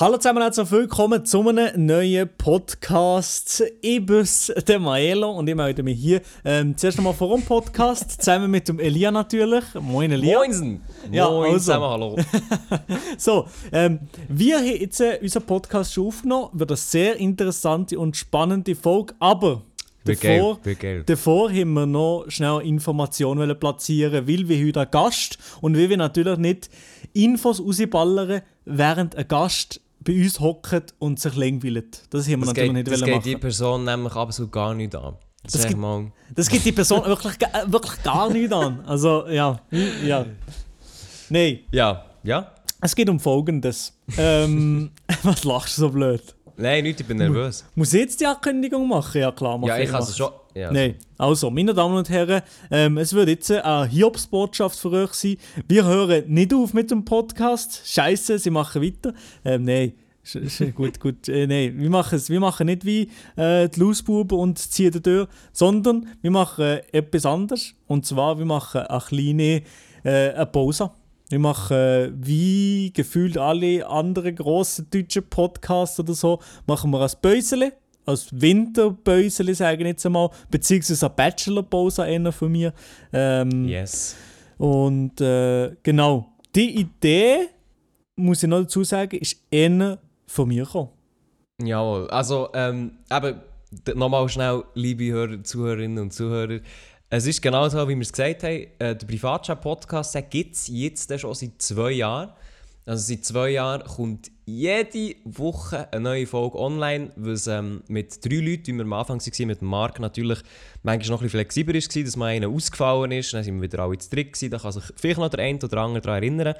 Hallo zusammen, herzlich willkommen zu einem neuen Podcast. Ich bin der Maelo und ich melde mich hier ähm, zuerst einmal vor dem Podcast, zusammen mit dem Elia natürlich. Moin Elia. Moinsen! Ja, Moin also. zusammen, hallo. So, ähm, wir haben jetzt äh, unseren Podcast schon aufgenommen. Wird eine sehr interessante und spannende Folge, aber davor, davor haben wir noch schnell Informationen platzieren, weil wir heute einen Gast und weil wir natürlich nicht Infos rausballern, während ein Gast bei uns hockt und sich langweilt. Das haben wir Das natürlich geht, nicht das geht die. Person nämlich absolut gar nicht an. Das Sag gibt-. Das gibt die Person wirklich, äh, wirklich gar nicht an. Also, ja. ja. Nein, Ja, ja? es geht um Folgendes. Ähm, was lachst du so blöd? Nein, nicht, ich bin nervös. Muss ich jetzt die Ankündigung machen? Ja, klar. mach Ja, ich kann es mach's. schon. Ja. Nein, also, meine Damen und Herren, ähm, es wird jetzt eine Hiobsbotschaft für euch sein. Wir hören nicht auf mit dem Podcast. Scheiße, sie machen weiter. Ähm, nein, gut, gut. Äh, nein, wir machen es. Wir machen nicht wie äh, die Lausbuben und ziehen die Tür, sondern wir machen äh, etwas anderes. Und zwar, wir machen eine kleine äh, eine Pause. Wir machen äh, wie gefühlt alle anderen grossen deutschen Podcasts oder so, machen wir ein Päusele als Winterpäuseli, sage ich jetzt einmal, beziehungsweise eine Bachelorpause einer von mir. Ähm, Yes. Und äh, genau, die Idee, muss ich noch dazu sagen, ist eher von mir gekommen. Jawohl. Also, ähm, d- nochmal schnell, liebe Hörer, Zuhörerinnen und Zuhörer. Es ist genau so, wie wir es gesagt haben. Äh, der Privatchat-Podcast gibt es jetzt schon seit zwei Jahren. Also seit zwei Jahren kommt jede Woche eine neue Folge online, was ähm, mit drei Leuten, wie wir am Anfang waren, mit Marc natürlich manchmal noch ein bisschen flexibler war, dass mal einer ausgefallen ist, dann sind wir wieder alle zu dritt gewesen, da kann sich vielleicht noch der eine oder andere daran erinnern.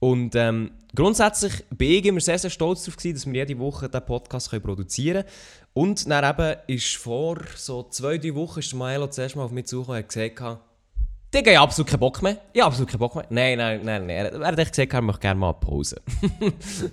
Und ähm, grundsätzlich bin ich immer sehr, sehr stolz darauf, gewesen, dass wir jede Woche diesen Podcast produzieren können. Und dann eben ist vor so zwei, drei Wochen ist Maelo zuerst mal auf mich zugekommen und hat gesagt, Digga, ich habe absolut keinen Bock mehr. Ich habe absolut keinen Bock mehr. Nein, nein, nein, nein. Er, er hat echt gesagt, er möchte gerne mal Pause.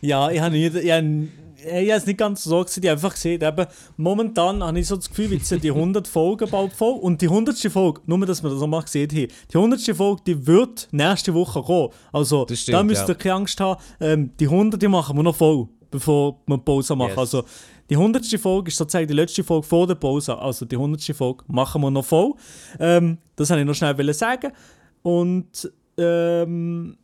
Ja, ich habe nicht, ich habe, ich habe es nicht ganz so gesehen, ich habe einfach gesehen, eben, momentan habe ich so das Gefühl, jetzt sind die 100 Folgen bald voll und die 100. Folge, nur dass wir das nochmal gesehen haben, die 100. Folge, die wird nächste Woche kommen. Also, stimmt, da müsst ja. ihr keine Angst haben, ähm, die 100 die machen wir noch voll, bevor wir Pause machen. Yes. Also, die 100. Folge ist sozusagen die letzte Folge vor der Pause, also die 100. Folge machen wir noch voll. Ähm, das wollte ich noch schnell sagen. Und, ähm,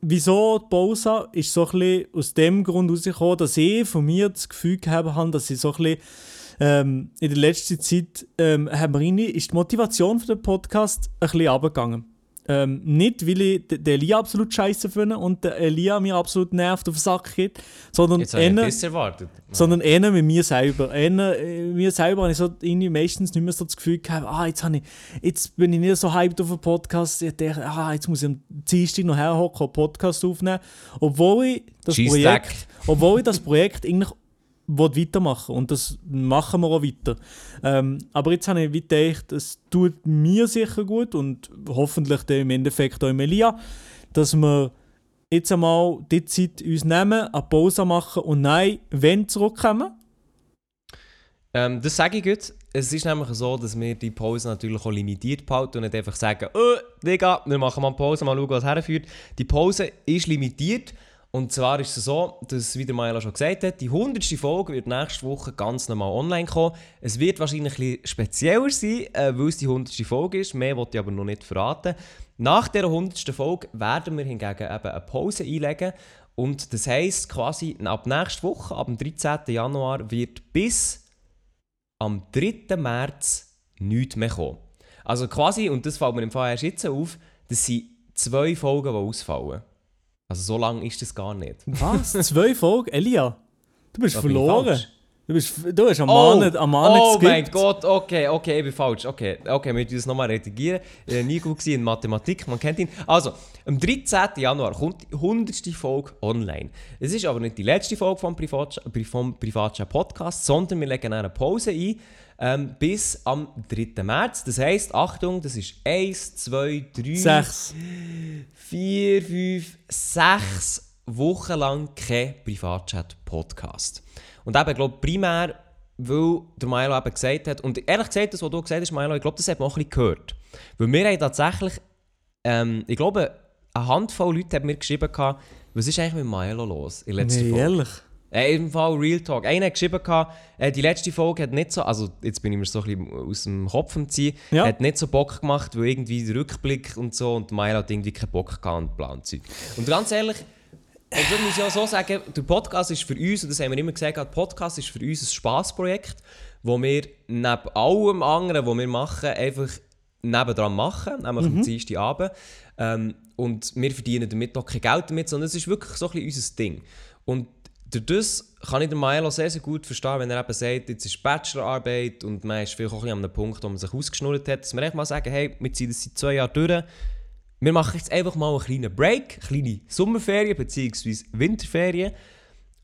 wieso die Pause ist so ein aus dem Grund herausgekommen, dass ich von mir das Gefühl gehabt habe, dass ich so ein bisschen ähm, in der letzten Zeit ähm, haben wir irgendwie, ist die Motivation für den Podcast ein bisschen runtergegangen. Ähm, nicht, weil ich den Elia absolut scheiße finde und der Elia mir absolut nervt auf den Sack geht, sondern erwartet. sondern eher mit mir selber. Eher, äh, mir selber habe ich so irgendwie meistens nicht mehr so das Gefühl gehabt, ah, jetzt, habe ich, jetzt bin ich nicht so hyped auf den Podcast, ich denke, ah, jetzt muss ich am Dienstag noch herhocken und einen Podcast aufnehmen. Obwohl ich das. Projekt, obwohl ich das Projekt eigentlich will weitermachen und das machen wir auch weiter. Ähm, aber jetzt habe ich gedacht, es tut mir sicher gut und hoffentlich dann im Endeffekt auch im Elia, dass wir jetzt einmal die Zeit uns nehmen, eine Pause machen und nein, wenn zurückkommen. Ähm, das sage ich gut. Es ist nämlich so, dass wir die Pause natürlich auch limitiert behalten und nicht einfach sagen, oh, Digga, wir machen mal Pause, mal schauen, was herführt. Die Pause ist limitiert. Und zwar ist es so, dass, wie der Maela schon gesagt hat, die 100. Folge wird nächste Woche ganz normal online kommen. Es wird wahrscheinlich ein bisschen spezieller sein, äh, weil es die 100. Folge ist. Mehr wollte ich aber noch nicht verraten. Nach der 100. Folge werden wir hingegen eben eine Pause einlegen. Und das heisst quasi, ab nächster Woche, ab dem 13. Januar, wird bis am 3. März nichts mehr kommen. Also quasi, und das fällt mir im Fall erst jetzt auf, das sind zwei Folgen, die ausfallen. Also so lang ist das gar nicht. Was? Zwei Folgen? Elia, du bist Da verloren. Du bist, du hast am Mahnen, am Mahnen oh mein. Gott, okay, okay, ich bin falsch. Okay, okay, wir müssen das nochmal redigieren. Ich war nie gut in Mathematik, man kennt ihn. Also, am 13. Januar kommt die 100. Folge online. Es ist aber nicht die letzte Folge vom Privatchat, Privatchat Podcast, sondern wir legen eine Pause ein ähm, bis am 3. März. Das heisst, Achtung, das ist 1, 2, 3, Sechs. 4, 5, 6 Wochen lang kein Privatchat-Podcast. Und eben, glaube primär, weil der Milo eben gesagt hat, und ehrlich gesagt, das, was du gesagt hast, Milo, ich glaube, das hat man auch ein bisschen gehört. Weil wir haben tatsächlich, ähm, ich glaube, eine Handvoll Leute haben mir geschrieben, gehabt, was ist eigentlich mit Milo los in letzter Nee, Folge? ehrlich. Äh, Im Fall Real Talk. Einer hat geschrieben, gehabt, äh, die letzte Folge hat nicht so, also jetzt bin ich mir so ein bisschen aus dem Kopf am Ziehen, Ja. hat nicht so Bock gemacht, weil irgendwie der Rückblick und so und Milo hat irgendwie keinen Bock gehabt und Planzeug. Und ganz ehrlich, und das muss ich auch so sagen, der Podcast ist für uns, und das haben wir immer gesagt, der Podcast ist für uns ein Spaßprojekt, wo wir neben allem anderen, was wir machen, einfach nebendran machen, nämlich am Dienstagabend. Ähm, und wir verdienen damit auch kein Geld damit, sondern es ist wirklich so ein bisschen unser Ding. Und durch das kann ich den Milo sehr, sehr gut verstehen, wenn er eben sagt, jetzt ist Bachelorarbeit und man ist vielleicht auch an einem Punkt, wo man sich ausgeschnurrt hat, dass wir echt mal sagen, hey, wir ziehen das seit zwei Jahren durch, wir machen jetzt einfach mal einen kleinen Break, eine kleine Sommerferien bzw. Winterferien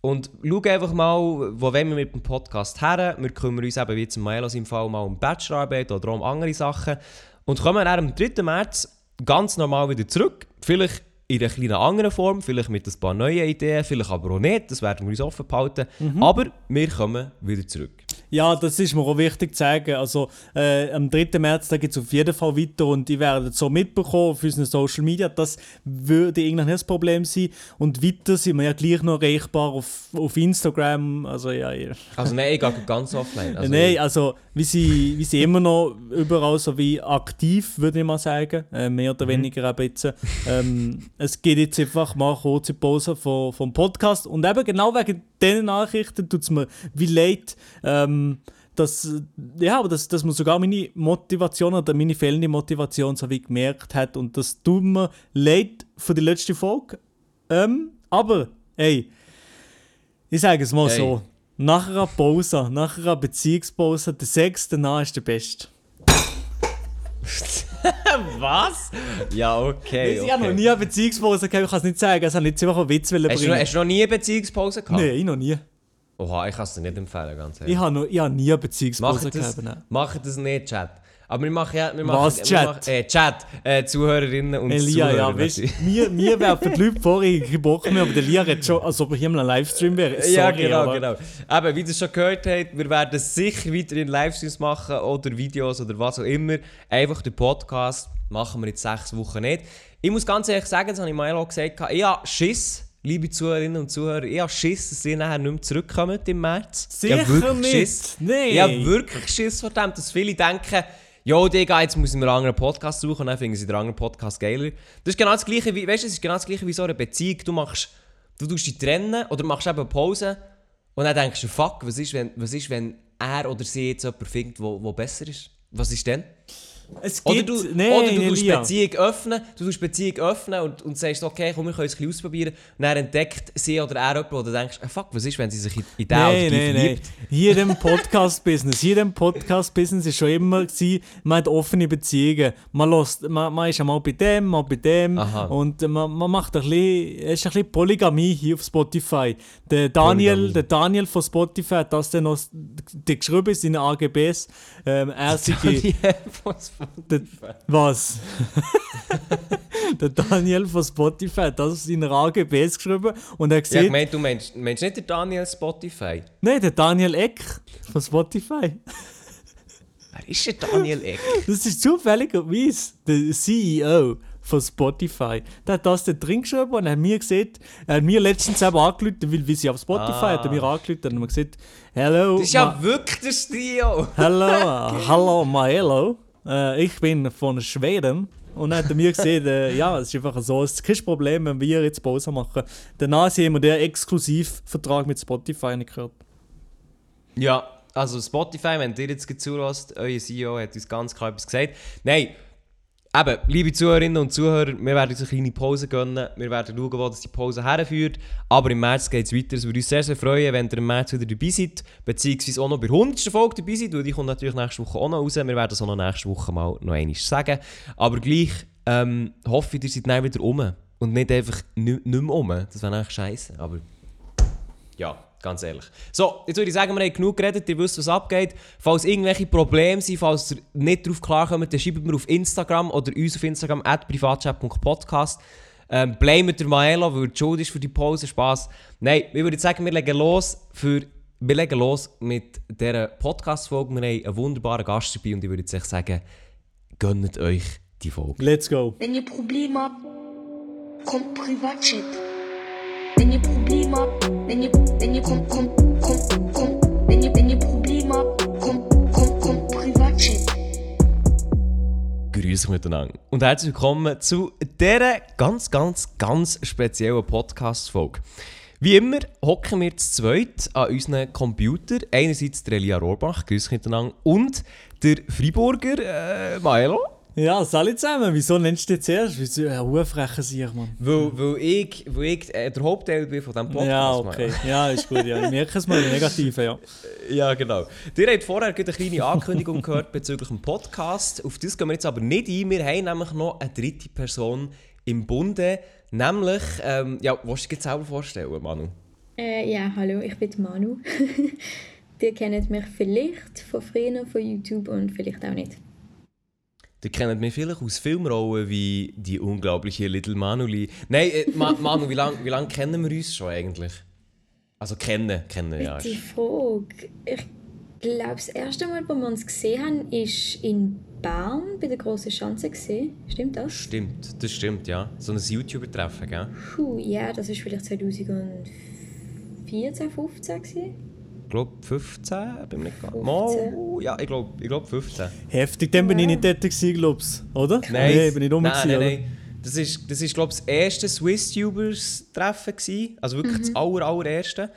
und schauen einfach mal, wo wollen wir mit dem Podcast her. Wir kümmern uns eben wie zum Milos im Fall mal um Bachelorarbeit oder um andere Sachen und kommen dann am 3. März ganz normal wieder zurück. Vielleicht in einer kleinen anderen Form, vielleicht mit ein paar neuen Ideen, vielleicht aber auch nicht, das werden wir uns offen behalten. Aber wir kommen wieder zurück. Ja, das ist mir auch wichtig zu sagen. Also, äh, am 3. März geht es auf jeden Fall weiter und ich werde es so mitbekommen auf unseren Social Media. Das würde irgendwann nicht das Problem sein. Und weiter sind wir ja gleich noch erreichbar auf, auf Instagram. Also, ja, ja. Also nein, ich gehe ganz offline. Also, Nein, also wir sind, wir sind immer noch überall so wie aktiv, würde ich mal sagen. Äh, mehr oder weniger eben jetzt. Ähm, es geht jetzt einfach mal kurze Pause vom, vom Podcast. Und eben genau wegen diesen Nachrichten tut es mir wie leid, ähm, dass, ja, aber dass, dass man sogar meine Motivation oder meine fehlende Motivation so wie gemerkt hat. Und das tut mir leid für die letzte Folge. Ähm, aber, ey, ich sage es mal Hey. so. Nach einer Pause, nach einer Beziehungspause, der Sex danach ist der beste. Was? Ja, okay. Ich habe noch nie eine Beziehungspause gehabt, ich kann es nicht sagen. Es hat nicht einfach einen Witz Hast du, noch- bringen. hast du noch nie eine Beziehungspause gehabt? Nein, ich noch nie. Oha, ich kann es dir nicht empfehlen, ganz ehrlich. Ich habe, noch, ich habe nie eine Beziehungspause Macht das, gehabt. macht das nicht, Chat. Aber wir machen ja... Wir machen, Was, wir Chat? Machen, äh, Chat, äh, Zuhörerinnen und Elia, Zuhörer. ja, weißt du, mir, werfen die Leute vor, ich Bock mehr, aber der Lia redet schon, als ob ich hier mal einen Livestream wäre. Sorry, ja, genau, aber genau. Eben, wie ihr schon gehört habt, wir werden sicher weiterhin Livestreams machen oder Videos oder was auch immer. Einfach den Podcast machen wir jetzt sechs Wochen nicht. Ich muss ganz ehrlich sagen, das habe ich Milo gesagt, ich habe Schiss, liebe Zuhörerinnen und Zuhörer, ich habe Schiss, dass ihr nachher nicht mehr zurückkommen im März. ich Sicher habe wirklich nicht. Schiss. Nein. Ich habe wirklich Schiss vor dem, dass viele denken, Jo, Digga, jetzt muss ich einen anderen Podcast suchen dann finden sie den anderen Podcast geiler. Das ist genau das gleiche wie, weißt du, es ist genau das gleiche wie so eine Beziehung. Du machst, du tust dich trennen oder machst eben Pause und dann denkst du, fuck, was ist, wenn, was ist, wenn er oder sie jetzt jemanden findet, wo besser ist? Was ist denn? Es Oder gibt, du, nein, oder du tust. Beziehung öffnen, du tust Beziehung öffnen und, und sagst, okay, komm, wir können es ein bisschen ausprobieren. Und dann entdeckt sie oder er jemanden, du denkst, ah, fuck, was ist, wenn sie sich in, in den oder Nein, die nein, nein. verliebt? Hier dem Podcast-Business, hier dem Podcast-Business ist schon immer gewesen, man hat offene Beziehungen. Man, lässt, man, man ist einmal bei dem, mal bei dem Aha. und man, man macht ein bisschen, es ist ein bisschen Polygamie hier auf Spotify. Der Daniel, Polygamie. der Daniel von Spotify hat das dann noch geschrieben in seinen AGBs. Ähm, er sei der, was? der Daniel von Spotify hat das in seinen AGBs geschrieben und er hat Ja, meine, du meinst, meinst nicht den Daniel Spotify? nein, der Daniel Eck von Spotify. Wer ist der Daniel Eck? Das ist zufälligerweise der CEO von Spotify. Der hat das da drin geschrieben und hat mir gesagt, er hat mir letztens eben angerufen, weil wir sie auf Spotify Ah. hat er mir angerufen und hat mir gesagt, hello, Das ist ja wirklich der Strio! hello, uh, hallo, Maelo, äh, ich bin von Schweden. Und dann hat mir gesagt, äh, ja, es ist einfach so, es ist kein Problem, wenn wir jetzt Pause machen. Danach haben wir den Exklusivvertrag mit Spotify nicht gehört. Ja, also Spotify, wenn ihr jetzt zuhört, euer CEO hat uns ganz klar etwas gesagt. Nein, eben, liebe Zuhörerinnen und Zuhörer, wir werden uns eine kleine Pause gönnen. Wir werden schauen, wo das die Pause herführt. Aber im März geht es weiter. Es würde uns sehr, sehr freuen, wenn ihr im März wieder dabei seid. Beziehungsweise auch noch bei der 100. Folge dabei seid, weil die kommt natürlich nächste Woche auch noch raus. Wir werden es auch noch nächste Woche mal noch einmal sagen. Aber gleich ähm, hoffe ich, ihr seid dann wieder um. Und nicht einfach nicht mehr um. Das wäre eigentlich scheiße. Aber ja, ganz ehrlich. So, jetzt würde ich sagen, wir haben genug geredet, ihr wisst, was abgeht. Falls irgendwelche Probleme sind, falls ihr nicht darauf klarkommt, dann schreibt mir auf Instagram oder uns auf Instagram at privatchat.podcast. Ähm, blamet der Maelo, weil er schuld ist für die Pause. Spaß. Nein, ich würde sagen, wir legen los für wir legen los mit dieser Podcast-Folge. Wir haben einen wunderbaren Gast dabei und ich würde jetzt sagen, gönnt euch die Folge. Let's go. Wenn ihr Probleme habt, kommt Privatchat. Probleme habt, wenn ihr, wenn ihr kommt, kommt, kommt, kommt, wenn ihr, wenn ihr Probleme habt, kommt, kommt, kommt, Privatchat. Grüß euch miteinander und herzlich willkommen zu dieser ganz, ganz, ganz speziellen Podcast-Folge. Wie immer hocken wir zu zweit an unseren Computer. Einerseits der Elia Rohrbach, grüß euch miteinander, und der Freiburger äh, Maelo. Ja, salut zusammen. Wieso nennst du dich zuerst? Wieso? Ja, Hufrechen sich, Mann. Weil, weil ich, weil ich äh, der Hauptteil bin von diesem Podcast. Ja, okay. Ja, ist gut. Ja. Ich merke es mal, Negative, ja. Ja, genau. Ihr habt vorher eine kleine Ankündigung gehört bezüglich dem Podcast. Auf das gehen wir jetzt aber nicht ein. Wir haben nämlich noch eine dritte Person im Bunde. Nämlich, ähm, ja, willst du dich jetzt selber vorstellen, Manu? Äh, ja, hallo, ich bin die Manu. Ihr kennt mich vielleicht von früher von YouTube und vielleicht auch nicht. Ihr kennt mich vielleicht aus Filmrollen wie die unglaubliche Little Manuli. Nein, äh, Ma Manu, wie lange wie lang kennen wir uns schon eigentlich? Also kennen, kennen, ja. Die Frage, ich glaube, das erste Mal, wo wir uns gesehen haben, ist in Bern bei der grossen Schanze gesehen. Stimmt das? Stimmt, das stimmt, ja. So ein YouTuber-Treffen, gell? Puh, ja, das ist vielleicht 2014, 15 gewesen. Ich glaube 15, bin mir nicht ganz... 15. Mal, ja, ich glaube ich glaub 15. Heftig, dann bin ich Ja. nicht dort gewesen, glaubst du, oder? Nein, Nee, bin ich rum nein, nein, nein. Das ist, das ist glaube ich, das erste Swiss-Tubers-Treffen. Also wirklich das aller, allererste.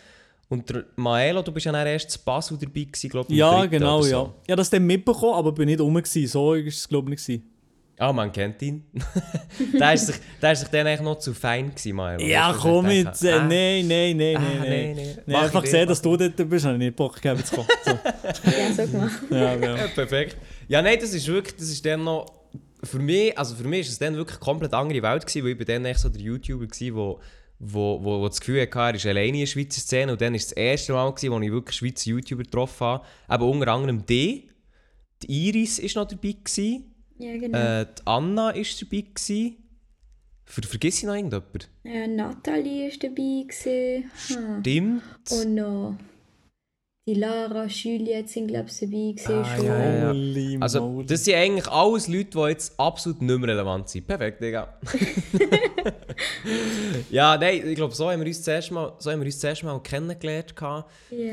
Und der Maelo, du bist ja dann erst zu Basel dabei gewesen, glaube ich. Ja, genau, ja. so. Ich habe das dann mitbekommen, aber bin nicht rum gewesen. So war es, glaube ich, nicht. gewesen. Ah, man kennt ihn. der, ist sich, der ist sich dann eigentlich noch zu fein gewesen, Maelo. Ja, Weißt komm dachte, Äh, ah, nein, nein, nein, Ah, nein, nee, nein. nee. Einfach gesehen, dass du dort bist, habe ich nicht Bock gehabt zu kommen. So. Ja, so gemacht. Ja, ja. Ja, perfekt. Ja, nein, das ist wirklich, das ist dann noch, für mich, also für mich ist es dann wirklich eine komplett andere Welt gewesen, weil ich bin dann echt so der YouTuber gewesen, wo, wo, wo, wo das Gefühl hatte, er ist alleine in der Schweizer Szene und dann ist das erste Mal gewesen, wo ich wirklich Schweizer YouTuber getroffen habe, eben unter anderem die, die Iris ist noch dabei gewesen, Ja, genau. äh, die Anna ist dabei gewesen, Ver vergiss ich noch irgendjemanden? Äh, Nathalie war dabei. Gewesen. Hm. Stimmt. Und noch die Lara, Juliette sind, glaube ich, dabei. Gewesen, Ah, ja, ja. Also, das sind eigentlich alles Leute, die jetzt absolut nicht mehr relevant sind. Perfekt, Digga. ja, nein, ich glaube, so haben wir uns zuerst mal, so haben wir uns zuerst mal kennengelernt. Ja.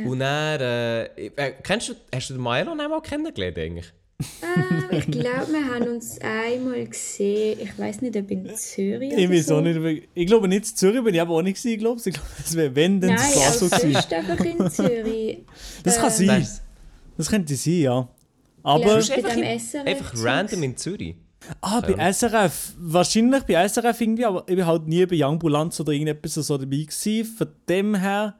Und dann, äh, äh, kennst du, hast du den Milo noch mal kennengelernt eigentlich? Ähm, ich glaube, wir haben uns einmal gesehen. Ich weiß nicht, ob in Zürich Ich oder weiß so. auch nicht. Ich glaube nicht in Zürich bin ich aber auch nicht gewesen, glaube ich. Ich glaube, das wäre wenn, dann Nein, das war so gewesen. einfach in Zürich. Das kann Ähm, sein. Das Das könnte sein, ja. Aber, einfach, in, SRF einfach random in Zürich. ah, bei SRF, wahrscheinlich bei SRF irgendwie, aber ich bin halt nie bei Young Bulanz oder irgendetwas so dabei gewesen. Von dem her,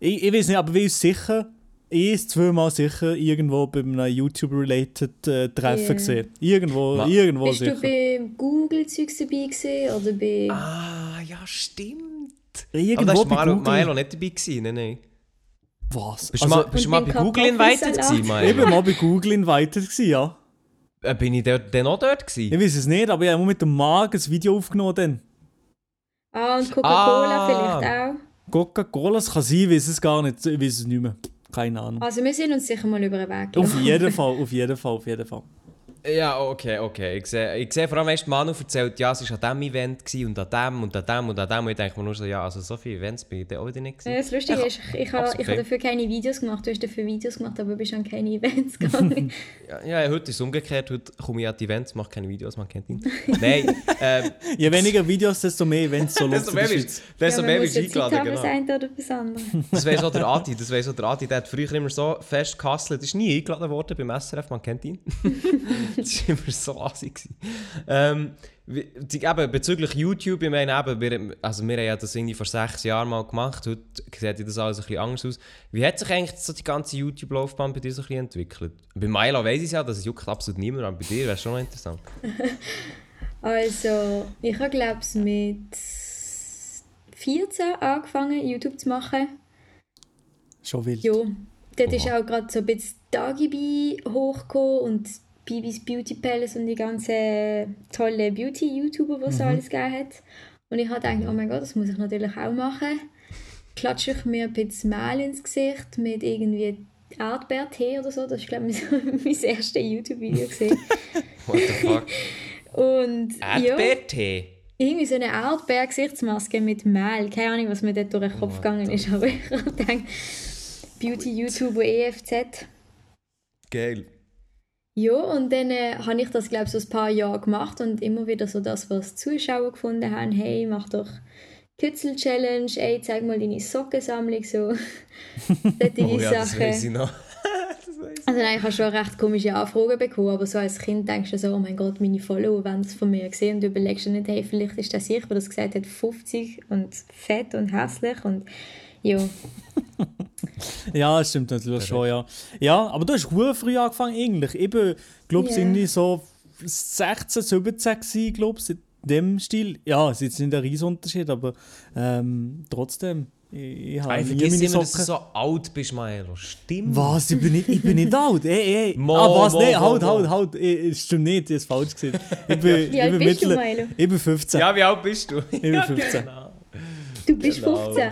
ich, ich weiß nicht, aber wir uns sicher, ich ist zweimal sicher irgendwo bei einem YouTube-related äh, Treffen Ja. gesehen. Irgendwo, Ma- irgendwo Bist sicher. du bei Google-Zeugs dabei gewesen, oder bei... Ah, ja, stimmt. Irgendwo aber da bei war Milo, Google. Milo nicht dabei gewesen, nein, nein. Was? Bist du Also, mal, bist du mal beim bei Google invited gewesen, ich bin Milo? mal bei Google invited gewesen, ja. Äh, Bin ich dort, dann auch dort gewesen? Ich weiß es nicht, aber ich habe mit dem Marc ein Video aufgenommen dann. Ah, und Coca-Cola Ah. vielleicht auch. Coca-Cola, das kann sein, ich weiß es gar nicht. Ich weiß es nicht mehr. Keine Ahnung. Also wir sind uns sicher mal über den Weg Auf jeden Fall, auf jeden Fall, auf jeden Fall. Ja, okay, okay. Ich sehe, ich sehe vor allem, weißt, Manu erzählt, ja, es war an diesem Event und an dem und an dem und an dem. Und ich denke mir nur so, ja, also so viele Events bin ich auch wieder nicht Ja, gewesen. Das Lustige ist, ich, ich, habe, ich habe dafür keine Videos gemacht. Du hast dafür Videos gemacht, aber bist an keine Events gegangen. Ja, ja, heute ist es umgekehrt. Heute komme ich an die Events, mache keine Videos, man kennt ihn. Nein, ähm, Je weniger Videos, desto mehr Events so desto mehr bist desto ja, mehr bist du ja eingeladen, haben, das genau. oder das andere. Das weiss auch der Adi, das weiss auch der Adi. Der hat früher immer so fest gehustelt. ist nie eingeladen worden beim SRF, man kennt ihn. das war immer so assig. gewesen. Ähm, die, eben, bezüglich YouTube, ich meine eben, wir, also wir haben ja das irgendwie vor sechs Jahren mal gemacht, heute sieht das alles ein bisschen anders aus. Wie hat sich eigentlich so die ganze YouTube-Laufbahn bei dir so ein bisschen entwickelt? Bei Milo weiss ich es ja, das juckt absolut niemand, aber bei dir wäre es schon noch interessant. Also, ich habe glaube ich mit 14 angefangen, YouTube zu machen. Schon wild. Ja, dort Oha. ist auch gerade so ein bisschen Dagibi hochgekommen und Bibis Beauty Palace und die ganzen tollen Beauty-YouTuber, die es alles gegeben hat. Und ich habe gedacht, oh mein Gott, das muss ich natürlich auch machen. Klatsche ich mir ein bisschen Mehl ins Gesicht mit irgendwie Erdbeertee oder so. Das war, glaube ich, so mein erstes YouTube-Video. What the fuck? Und ja, Erdbeertee? irgendwie so eine Erdbeer-Gesichtsmaske mit Mehl. Keine Ahnung, was mir dort durch den Kopf What gegangen ist, aber ich denke, Beauty-YouTuber EFZ. Geil. Ja, und dann äh, habe ich das, glaube ich, so ein paar Jahre gemacht und immer wieder so das, was die Zuschauer gefunden haben, hey, mach doch Kützel-Challenge, ey, zeig mal deine Sockensammlung, so solche Oh ja, das Sachen. weiss ich noch. das. Also nein, ich habe schon recht komische Anfragen bekommen, aber so als Kind denkst du so, oh mein Gott, meine Follower wollen das von mir sehen und du überlegst dir nicht, hey, vielleicht ist das ich, der das gesagt hat, 50 und fett und hässlich und ja. Ja, das stimmt natürlich schon, ja. Ja, aber du hast sehr früh angefangen eigentlich. Eben, glaube ich, Ja. irgendwie so 16, 17 gewesen, glaube ich, in dem Stil. Ja, es ist jetzt nicht ein riesen Unterschied, aber ähm, trotzdem. Ich, ich habe Ich nie vergiss meine immer, dass du so alt bist, Maelo. Stimmt. Was? Ich bin nicht, ich bin nicht alt. Ey, ey. Mo, ah, was? mo, Nein, mo, halt, mo. halt, halt. Ich, es stimmt nicht, ich habe es falsch gesehen. Ich bin, Wie alt ich bin bist du, Milo? Ich bin 15. Ja, wie alt bist du? Ich bin 15. Du bist Genau. 15.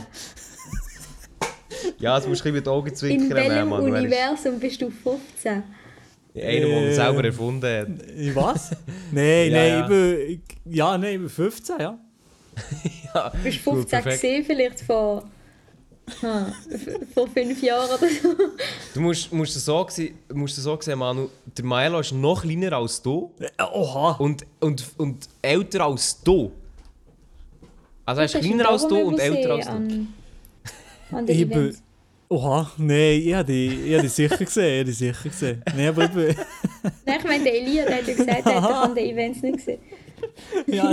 Ja, jetzt musst du ein bisschen mit den Augen In zwinkern, welchem ist- Universum bist du 15? Einer, der Äh, ihn selber erfunden hat. Was? Nein, Ja, nein, ja. ich bin... Ich, ja, nein, ich bin 15, ja. Du bist Gut, 15 perfekt. gesehen, vielleicht ha, f- vor fünf Jahren oder so. Du musst, musst, es so, musst es so sehen, Manu. Der Maelo ist noch kleiner als du Äh, Oha. und, und, und älter als du. Also er ist Hast du kleiner als du und älter als du. An, Ich bin... Events. Oha, nein, ich habe die, ich hab die sicher gesehen, ich habe die sicher gesehen. Nein, aber ich bin... Nein, ich meine, der Elia, der hat ja gesagt, er hat an den Events nicht gesehen. Ja,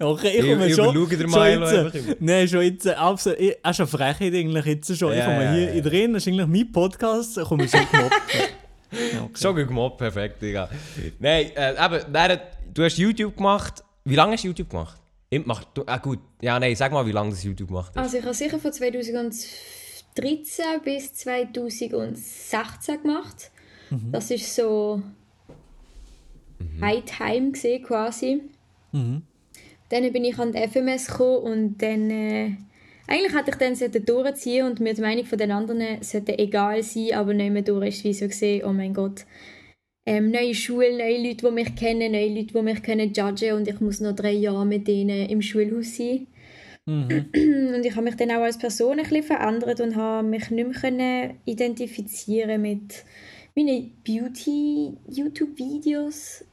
okay, ich Ich- komme ich schon. den schon jetzt. Nein, schon jetzt. Absolut. Ich, auch schon Frechheit eigentlich jetzt schon. ich Ja, komme ja, hier ja. in drin, das ist eigentlich mein Podcast, komme ich schon gemobbt. ja, okay. Schon gut gemobbt, perfekt, Digga. Nein, äh, eben, dann, du hast YouTube gemacht. Wie lange hast du YouTube gemacht? Ich mach, du, ah, gut. Ja, nein, sag mal, wie lange das YouTube gemacht hast. Also ich habe sicher von 2013 bis 2016 gemacht. Das ist so High Time gesehen quasi. Mhm. Dann bin ich an die FMS gekommen und dann äh, eigentlich hätte ich dann durchziehen und mir die Meinung von den anderen sollte egal sein, aber nicht mehr durch ist wie so gesehen, oh mein Gott. Ähm, neue Schule, neue Leute, die mich kennen, neue Leute, die mich können judgen und ich muss noch drei Jahre mit denen im Schulhaus sein. Und ich habe mich dann auch als Person ein bisschen verändert und habe mich nicht mehr können identifizieren mit meinen Beauty-YouTube-Videos,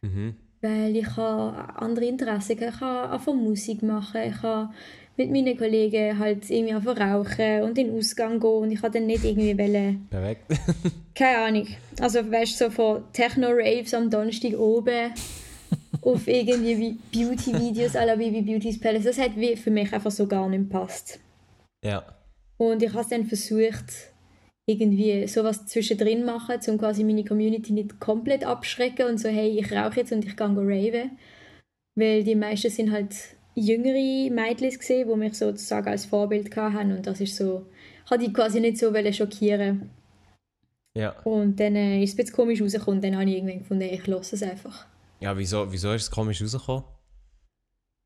Mhm. weil ich habe andere Interessen. Ich habe Musik machen, ich habe mit meinen Kollegen halt irgendwie einfach rauchen und in den Ausgang gehen und ich habe dann nicht irgendwie wollen, Perfekt. keine Ahnung, also weißt du, so von Techno-Raves am Donnerstag oben auf irgendwie wie Beauty-Videos à la Bibi Beauty's Palace, das hat für mich einfach so gar nicht gepasst. ja. Und ich habe es dann versucht, irgendwie sowas zwischendrin machen, um quasi meine Community nicht komplett abschrecken und so, hey, ich rauche jetzt und ich kann go raven. Weil die meisten sind halt jüngere Mädchen gesehen, die mich sozusagen als Vorbild hatten und das ist so, ich die quasi nicht so schockieren. Ja. Und dann äh, ist es bisschen komisch rausgekommen und dann habe ich irgendwann gefunden, ich lasse es einfach. Ja, wieso, wieso ist es komisch rausgekommen?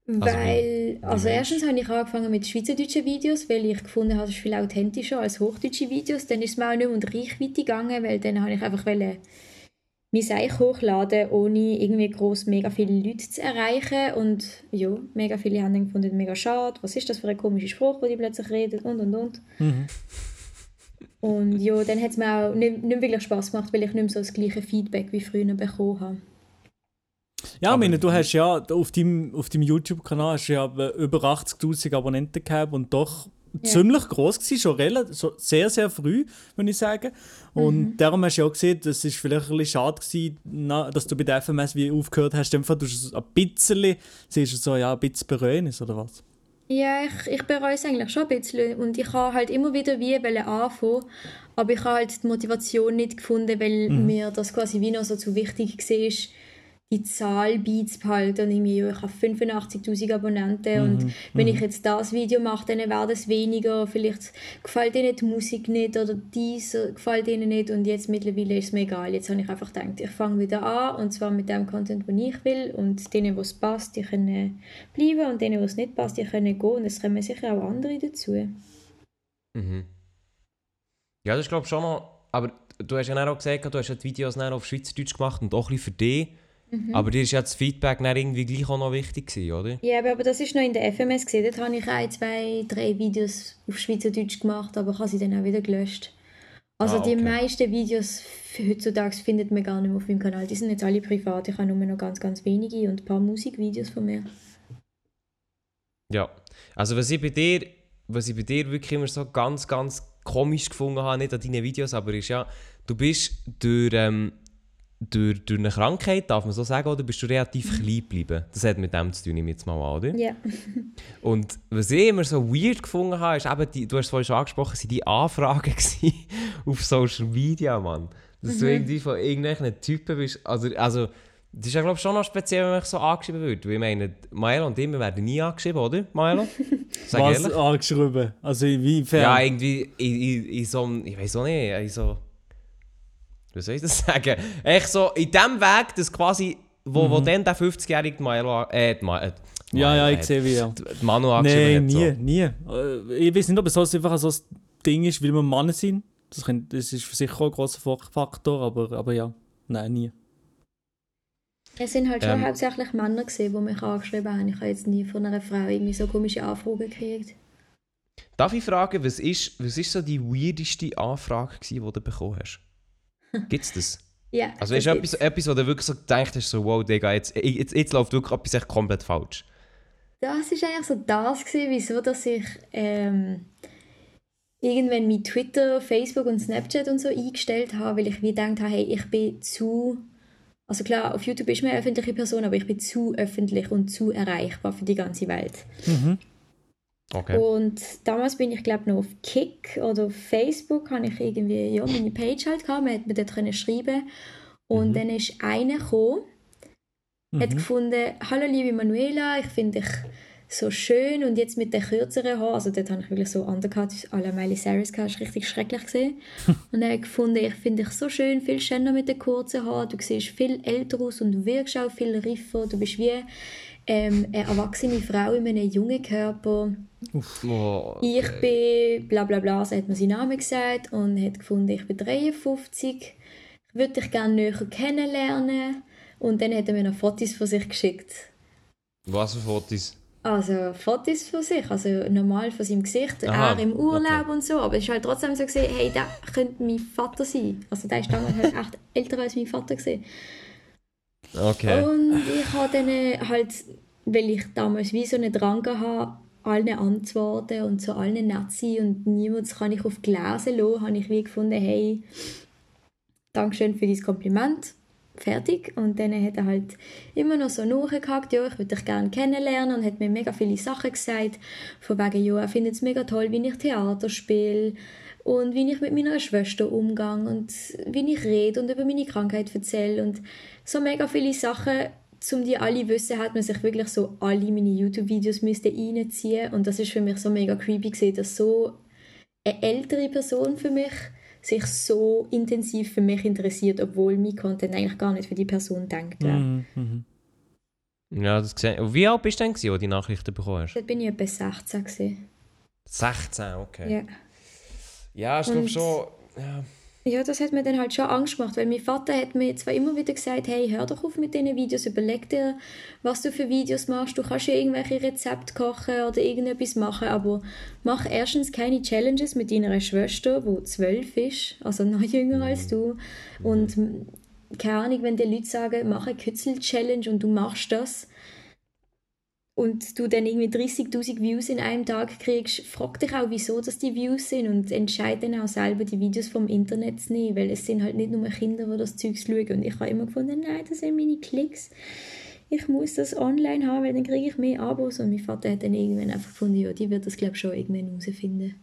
Weil, wie also meinst erstens habe ich angefangen mit schweizerdeutschen Videos, weil ich gefunden habe, das ist viel authentischer als hochdeutsche Videos. Dann ist es mir auch nicht um die Reichweite gegangen, weil dann habe ich einfach wollen, mein Seich hochladen, ohne irgendwie gross mega viele Leute zu erreichen. Und ja, mega viele haben dann gefunden, mega schade, was ist das für ein komischer Spruch, wo die plötzlich reden und und und. Mhm. Und ja, dann hat es mir auch nicht, nicht wirklich Spass gemacht, weil ich nicht mehr so das gleiche Feedback wie früher bekommen habe. Ja, ich meine, du hast ja auf deinem, auf deinem YouTube-Kanal hast du ja über 80.000 Abonnenten gehabt und doch Ja. ziemlich groß gewesen, schon relativ, so sehr, sehr früh, würde ich sagen. Und darum hast du ja auch gesehen, das ist vielleicht ein bisschen schade gewesen, dass du bei der FMS wie aufgehört hast, du hast ein bisschen, siehst du so, ja, ein bisschen bereuen ist, oder was? Ja, ich, ich bereue es eigentlich schon ein bisschen. Und ich habe halt immer wieder wie anfangen, aber ich habe halt die Motivation nicht gefunden, weil mir das quasi wie noch so zu wichtig war, die Zahl beizubehalten. Und irgendwie, ich habe 85'000 Abonnenten und wenn ich jetzt das Video mache, dann wäre das weniger. Vielleicht gefällt ihnen die Musik nicht oder dies gefällt ihnen nicht und jetzt mittlerweile ist es mir egal. Jetzt habe ich einfach gedacht, ich fange wieder an und zwar mit dem Content, den ich will und denen, wo es passt, die können bleiben und denen, wo es nicht passt, die können gehen und es kommen sicher auch andere dazu. Mhm. Ja, das ist glaube ich schon noch. Aber du hast ja auch gesagt, du hast ja die Videos auf Schweizerdeutsch gemacht und auch ein bisschen für dich. Aber dir ist ja das Feedback dann irgendwie gleich auch noch wichtig gewesen, oder? Ja, aber, aber das ist noch in der FMS gesehen. Dort habe ich ein, zwei, drei Videos auf Schweizerdeutsch gemacht, aber ich habe sie dann auch wieder gelöscht. Also Ah, die okay. meisten Videos heutzutage findet man gar nicht mehr auf meinem Kanal. Die sind jetzt alle privat. Ich habe nur noch ganz, ganz wenige und ein paar Musikvideos von mir. Ja. Also was ich bei dir, was ich bei dir wirklich immer so ganz, ganz komisch gefunden habe, nicht an deinen Videos, aber ist ja, du bist durch, ähm, durch, durch eine Krankheit, darf man so sagen, oder bist du relativ klein geblieben? Das hat mit dem zu tun, nehme ich jetzt mal an, oder? Ja. Und was ich immer so weird gefunden habe, ist eben, die, du hast es vorhin schon angesprochen, sind die Anfragen auf Social Media, Mann. Dass du irgendwie von irgendwelchen Typen bist. Also, also das ist ja, glaube ich, schon noch speziell, wenn man so angeschrieben wird. Weil ich meine, Maelo und ich, wir werden nie angeschrieben, oder, Maelo? Sag Was ehrlich. angeschrieben? Also inwiefern? Ja, irgendwie in, in, in so einem, ich weiß auch nicht, in so, wie soll ich das sagen? Echt so, in dem Weg, das quasi, wo, wo dann der 50-jährige Maelo, äh, die Ma, äh, die ja, ja, ich sehe wie ja. Manu angeschrieben Nein, hat. nie, So. nie. Äh, Ich weiß nicht, ob es so einfach so ein Ding ist, weil wir Männer sind. Das, kann, das ist sicher auch ein grosser Fak- Faktor, aber, aber ja, nein, nie. Es sind halt schon Ähm. hauptsächlich Männer gesehen, die mich angeschrieben haben. Ich habe jetzt nie von einer Frau irgendwie so komische Anfragen gekriegt. Darf ich fragen, was ist, was ist so die weirdeste Anfrage, gewesen, die du bekommen hast? Gibt's das? Ja. Also das ist etwas, gibt's. etwas, wo du wirklich so gedacht hast, so, wow, Digga, jetzt, jetzt, jetzt läuft wirklich etwas echt komplett falsch. Das ist eigentlich so das gewesen, wieso, dass ich ähm, irgendwann mit Twitter, Facebook und Snapchat und so eingestellt habe, weil ich wie gedacht habe, hey, ich bin zu, also klar, auf YouTube ist man eine öffentliche Person, aber ich bin zu öffentlich und zu erreichbar für die ganze Welt. Okay. Und damals bin ich glaube noch auf Kick oder auf Facebook, habe ich irgendwie ja, meine Page halt gehabt, man hat mir dort können schreiben. Und dann ist einer gekommen, hat gefunden, hallo liebe Manuela, ich finde dich so schön und jetzt mit den kürzeren Haaren, also dort habe ich wirklich so Undercut à la Miley Cyrus gehabt, das war richtig schrecklich gesehen. und er hat gefunden, ich finde dich so schön, viel schöner mit den kurzen Haaren, du siehst viel älter aus und du wirkst auch viel reifer, du bist wie ähm, eine erwachsene Frau in einem jungen Körper. Oh, Ich bin bla bla bla, so hat mir seinen Namen gesagt und hat gefunden, ich bin 53, ich würde dich gerne näher kennenlernen. Und dann hat er mir noch Fotos von sich geschickt. Was für Fotos? Also Fotos von sich, also normal von seinem Gesicht, Aha, er im Urlaub okay. und so. Aber es ist halt trotzdem so gesehen, hey, der könnte mein Vater sein. Also der ist damals halt echt älter als mein Vater gesehen. Okay. Und ich habe dann äh, halt, weil ich damals wie so einen Drang hatte, allen anzuantworten und zu allen nett sein und niemand kann ich auf Gläser lassen, habe ich wie gefunden, hey, Dankeschön für dein Kompliment. Fertig. Und dann hat er halt immer noch so nachgehakt, ja, ich würde dich gerne kennenlernen und hat mir mega viele Sachen gesagt. Von wegen, ja, er findet es mega toll, wie ich Theater spiele und wie ich mit meiner Schwester umgehe und wie ich rede und über meine Krankheit erzähle und so mega viele Sachen, um die alle wissen, hat man sich wirklich so alle meine YouTube-Videos müsste reinziehen und das ist für mich so mega creepy gewesen, dass so eine ältere Person für mich sich so intensiv für mich interessiert, obwohl mein Content eigentlich gar nicht für die Person denkt. wäre. Mhm, mhm. Ja, das gesehen. Wie alt bist du denn, als du die Nachrichten bekommen hast? Dort bin ich etwa 16 gewesen. 16, okay. Ja. Ja, ich glaube schon. Ja. Ja, das hat mir dann halt schon Angst gemacht, weil mein Vater hat mir zwar immer wieder gesagt, hey, hör doch auf mit diesen Videos, überleg dir, was du für Videos machst. Du kannst ja irgendwelche Rezepte kochen oder irgendetwas machen, aber mach erstens keine Challenges mit deiner Schwester, die zwölf ist, also noch jünger als du. Und m, keine Ahnung, wenn die Leute sagen, mach eine Kützel-Challenge und du machst das, und du dann irgendwie 30.000 Views in einem Tag kriegst, frag dich auch, wieso das die Views sind und entscheide dann auch selber, die Videos vom Internet zu nehmen, weil es sind halt nicht nur Kinder, die das Zeug schauen und ich habe immer gefunden, nein, das sind meine Klicks. Ich muss das online haben, weil dann kriege ich mehr Abos und mein Vater hat dann irgendwann einfach gefunden, ja, die wird das glaube ich schon irgendwann herausfinden.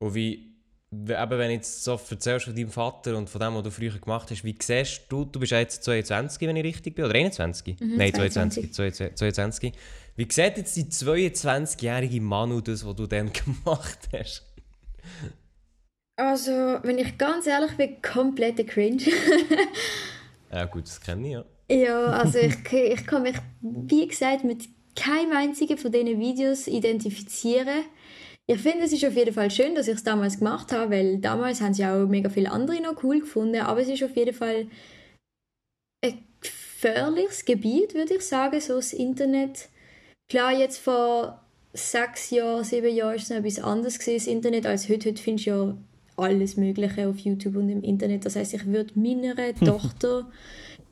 Und wie, eben wenn du jetzt so erzählst von deinem Vater und von dem, was du früher gemacht hast, wie siehst du, du bist jetzt 22, wenn ich richtig bin, oder 21? Mhm, Nein, 22. 22, 22. Wie sieht jetzt die 22-jährige Manu das, was du dann gemacht hast? Also, wenn ich ganz ehrlich bin, komplette Cringe. Ja gut, das kenne ich ja. Ja, also ich, ich kann mich, wie gesagt, mit keinem einzigen von diesen Videos identifizieren. Ich finde, es ist auf jeden Fall schön, dass ich es damals gemacht habe, weil damals haben sie auch mega viele andere noch cool gefunden, aber es ist auf jeden Fall eine gefährliches Gebiet, würde ich sagen, so das Internet. Klar, jetzt vor sechs Jahren, sieben Jahren ist es noch etwas anderes gewesen, das Internet, als heute. Heute findest du ja alles Mögliche auf YouTube und im Internet. Das heißt, ich würde meiner Tochter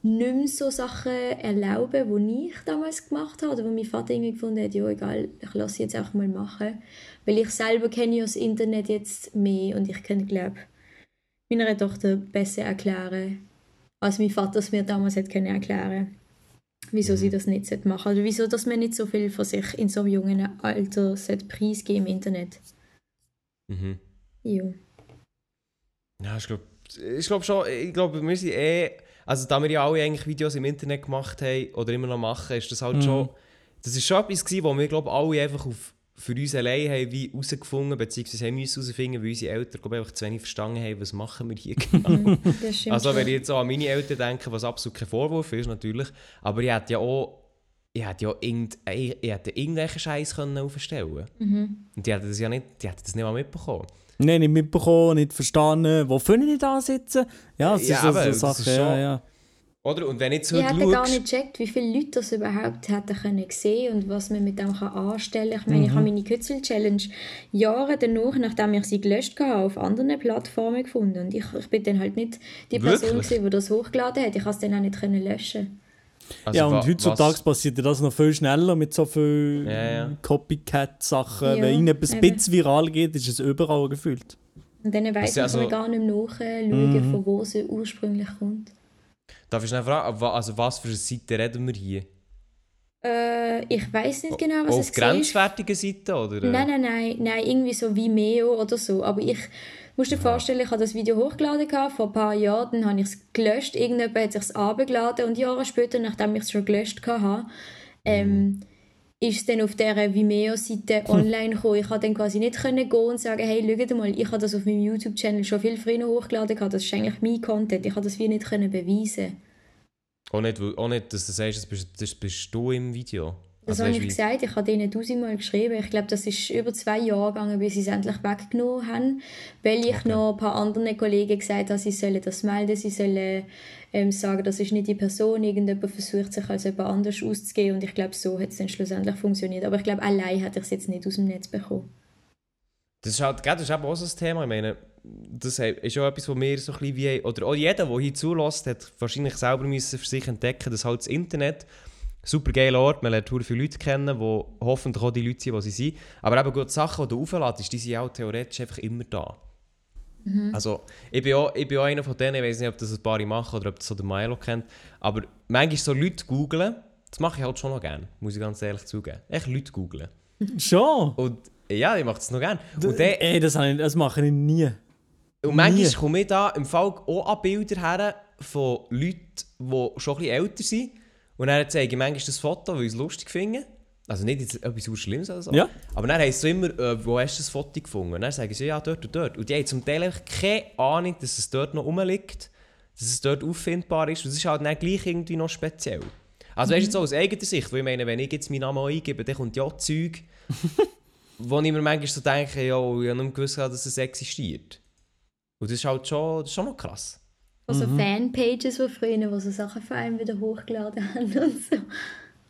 nicht mehr so Sachen erlauben, die ich damals gemacht habe oder wo mein Vater irgendwie gefunden hat, ja egal, ich lasse sie jetzt auch mal machen. Weil ich selber kenne ja das Internet jetzt mehr und ich kann, glaube meiner Tochter besser erklären, als mein Vater es mir damals können erklären wieso sie das nicht machen sollte. Oder wieso, dass man nicht so viel von sich in so einem jungen Alter preisgeben im Internet. Mhm. Ja. Ja, ich glaube ich glaub schon, ich glaube, wir sind eh, also da wir ja alle eigentlich Videos im Internet gemacht haben oder immer noch machen, ist das halt Mhm. schon, das ist schon etwas gewesen, wo wir glaube alle einfach auf, für uns allein haben wie herausgefunden, beziehungsweise haben müssen herausfinden, weil unsere Eltern glaube einfach zu wenig verstanden haben, was machen wir hier genau. Mhm, Also wenn ich jetzt auch an meine Eltern denke, was absolut kein Vorwurf ist natürlich, aber ich hätte ja auch ich hätte ja irgend, ich, ich hätte irgendwelchen Scheiß können aufstellen Mhm. Und die hätten das ja nicht, die hätten das nicht mal mitbekommen. Nein, nicht mitbekommen, nicht verstanden. Wo können ich da sitzen? Ja, es Ja, ist so, aber so das Sachen. ist Ja, schon- ja. Oder? Und wenn jetzt Ich heute hätte gar schaust- nicht gecheckt, wie viele Leute das überhaupt hätten können sehen und was man mit dem kann anstellen kann. Ich meine, ich habe meine Kützel-Challenge Jahre danach, nachdem ich sie gelöscht habe, auf anderen Plattformen gefunden. Und ich, ich bin dann halt nicht die Person, Wirklich? gewesen, die das hochgeladen hat. Ich habe es dann auch nicht können löschen. Also ja, und heutzutage was- passiert ja das noch viel schneller mit so vielen Ja, ja. Copycat-Sachen. Ja, Wenn irgendetwas ein eben. bisschen viral geht, ist es überall gefühlt. Und dann weiss ist ich also, gar nicht nachschauen, von wo sie ursprünglich kommt. Darf ich schnell fragen, also was für eine Seite reden wir hier? Äh, ich weiß nicht genau, was Auch es auf war. grenzwertigen Seiten, oder? Nein, nein, nein, nein, irgendwie so Vimeo oder so. Aber ich muss dir vorstellen, ich habe das Video hochgeladen gehabt, vor ein paar Jahren, dann habe ich es gelöscht, irgendjemand hat es sich abgeladen und Jahre später, nachdem ich es schon gelöscht hatte, ähm, ist es dann auf dieser Vimeo-Seite online gekommen. Ich konnte dann quasi nicht können gehen und sagen, hey, schaut mal, ich habe das auf meinem YouTube-Channel schon viel früher hochgeladen das ist eigentlich mein Content, ich habe das wie nicht können beweisen. Auch nicht, auch nicht, dass du sagst, das bist, das bist du im Video. Das Also habe ich gesagt, ich habe denen tausendmal geschrieben. Ich glaube, das ist über zwei Jahre gegangen, bis sie es endlich weggenommen haben, weil ich Okay. noch ein paar anderen Kollegen gesagt habe, sie sollen das melden, sie sollen ähm, sagen, das ist nicht die Person, irgendjemand versucht sich als jemand anders auszugeben und ich glaube, so hat es dann schlussendlich funktioniert. Aber ich glaube, allein hätte ich es jetzt nicht aus dem Netz bekommen. Das ist halt, das ist eben auch so ein Thema. Ich meine, das ist auch etwas, was wir so ein bisschen wie, oder auch jeder, der hier zulässt, hat wahrscheinlich selber müssen für sich entdecken, dass halt das Internet super geiler Ort, man lernt viele Leute kennen, die hoffentlich auch die Leute sind, die sie sind. Aber eben gut, die Sachen, die du aufladest, die sind auch theoretisch einfach immer da. Also, ich bin, auch, ich bin auch einer von denen, ich weiß nicht, ob das ein paar machen oder ob das so der Milo kennt, aber manchmal so Leute googlen, das mache ich halt schon noch gerne, muss ich ganz ehrlich zugeben. Echt Leute googlen. Schon? Und ja, ich mache das noch gerne. Und dann, Ey, das, ich, das mache ich nie. Und manchmal Nie. komme ich da im Fall auch an Bilder her von Leuten, die schon ein bisschen älter sind. Und dann zeige ich manchmal das Foto, weil ich es lustig finde. Also nicht jetzt etwas super Schlimmes oder so. Ja. Aber dann heisst es so immer, äh, wo hast du das Foto gefunden? Und dann sagen sie, ja, dort und dort. Und die haben zum Teil einfach keine Ahnung, dass es dort noch rumliegt, dass es dort auffindbar ist. Und es ist halt dann gleich irgendwie noch speziell. Also weißt du, so aus eigener Sicht, weil ich meine, wenn ich jetzt meinen Namen eingebe, dann kommt ja Zeug, wo ich mir manchmal so denke, ja, ich habe nicht gewusst, dass es existiert. Und das ist halt schon, das ist schon noch krass. Also Fanpages von früher, wo so Sachen von einem wieder hochgeladen haben und so.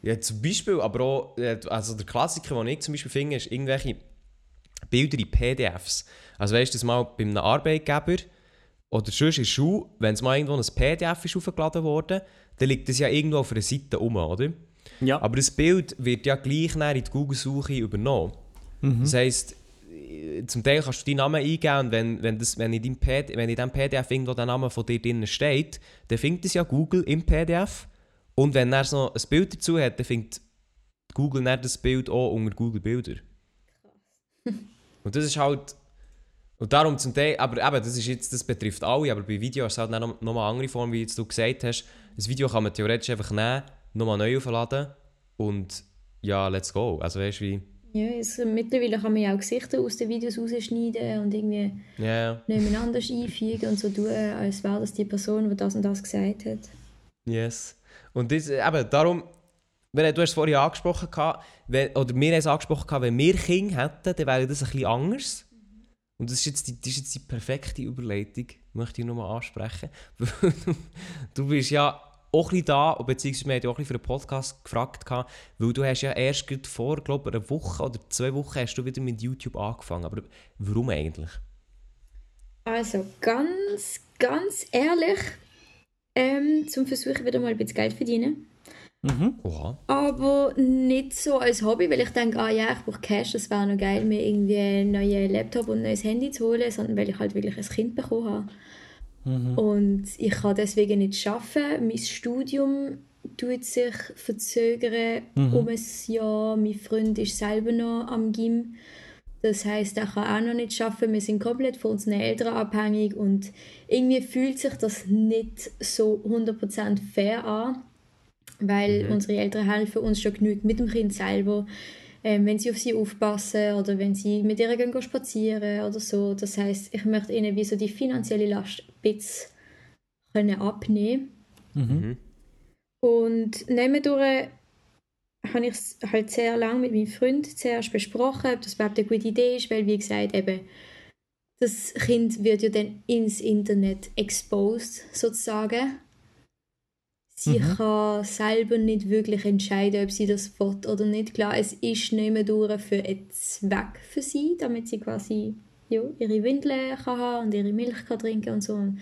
Ja, zum Beispiel, aber auch, äh, also der Klassiker, den ich zum Beispiel finde, ist irgendwelche Bilder in PDFs. Also weißt du, das mal bei einem Arbeitgeber oder sonst in Schule, wenn es mal irgendwo ein PDF ist aufgeladen worden, dann liegt das ja irgendwo auf einer Seite rum, oder? Ja. Aber das Bild wird ja gleich nachher in die Google-Suche übernommen. Das heisst, zum Teil kannst du deinen Namen eingeben und wenn, wenn, das, wenn, in deinem PD, wenn in diesem PDF irgendwo der Name von dir drin steht, dann findet es ja Google im PDF. Und wenn er so ein Bild dazu hat, dann findet Google dann das Bild auch unter Google Bilder. und das ist halt. Und darum zum Teil, aber eben, das, ist jetzt, das betrifft alle, aber bei Video ist es halt noch, noch eine andere Form, wie jetzt du gesagt hast. Das Video kann man theoretisch einfach nehmen, nochmal neu aufladen und ja, let's go. Also weißt du wie. Ja, jetzt, mittlerweile kann man ja auch Gesichter aus den Videos rausschneiden und irgendwie Ja, ja. nebeneinander einfügen und so tun, als wäre das die Person, die das und das gesagt hat. Yes. Und das, eben, darum, wenn, du hast es vorhin angesprochen, wenn, oder wir haben es angesprochen, wenn wir Kinder hätten, dann wäre das ein bisschen anders. Und das ist jetzt die, das ist jetzt die perfekte Überleitung, möchte ich nochmal ansprechen. du bist ja auch ein bisschen da, beziehungsweise wir haben dich auch ein bisschen für den Podcast gefragt, weil du hast ja erst vor, glaube ich, einer Woche oder zwei Wochen hast du wieder mit YouTube angefangen. Aber warum eigentlich? Also ganz, ganz ehrlich, ähm, zum Versuchen wieder mal ein bisschen Geld verdienen. Mhm. Oha. Aber nicht so als Hobby, weil ich denke, ah ja, ich brauche Cash, das wäre noch geil, mir irgendwie einen neuen Laptop und ein neues Handy zu holen, sondern weil ich halt wirklich ein Kind bekommen habe. Und ich kann deswegen nicht arbeiten. Mein Studium tut sich verzögern um ein Jahr. Mein Freund ist selber noch am Gym. Das heißt, er kann auch noch nicht arbeiten. Wir sind komplett von unseren Eltern abhängig und irgendwie fühlt sich das nicht so 100% fair an, weil unsere Eltern helfen uns schon genug mit dem Kind selber, ähm, wenn sie auf sie aufpassen oder wenn sie mit ihr gehen spazieren oder so. Das heißt, ich möchte ihnen wie so die finanzielle Last ein bisschen können abnehmen. Mhm. Und nebendurch habe ich es halt sehr lange mit meinem Freund zuerst besprochen, ob das überhaupt eine gute Idee ist, weil wie gesagt eben das Kind wird ja dann ins Internet exposed sozusagen. Sie kann selber nicht wirklich entscheiden, ob sie das will oder nicht. Klar, es ist nicht mehr durch für einen Zweck für sie, damit sie quasi ja, ihre Windeln kann haben und ihre Milch kann trinken und so. Und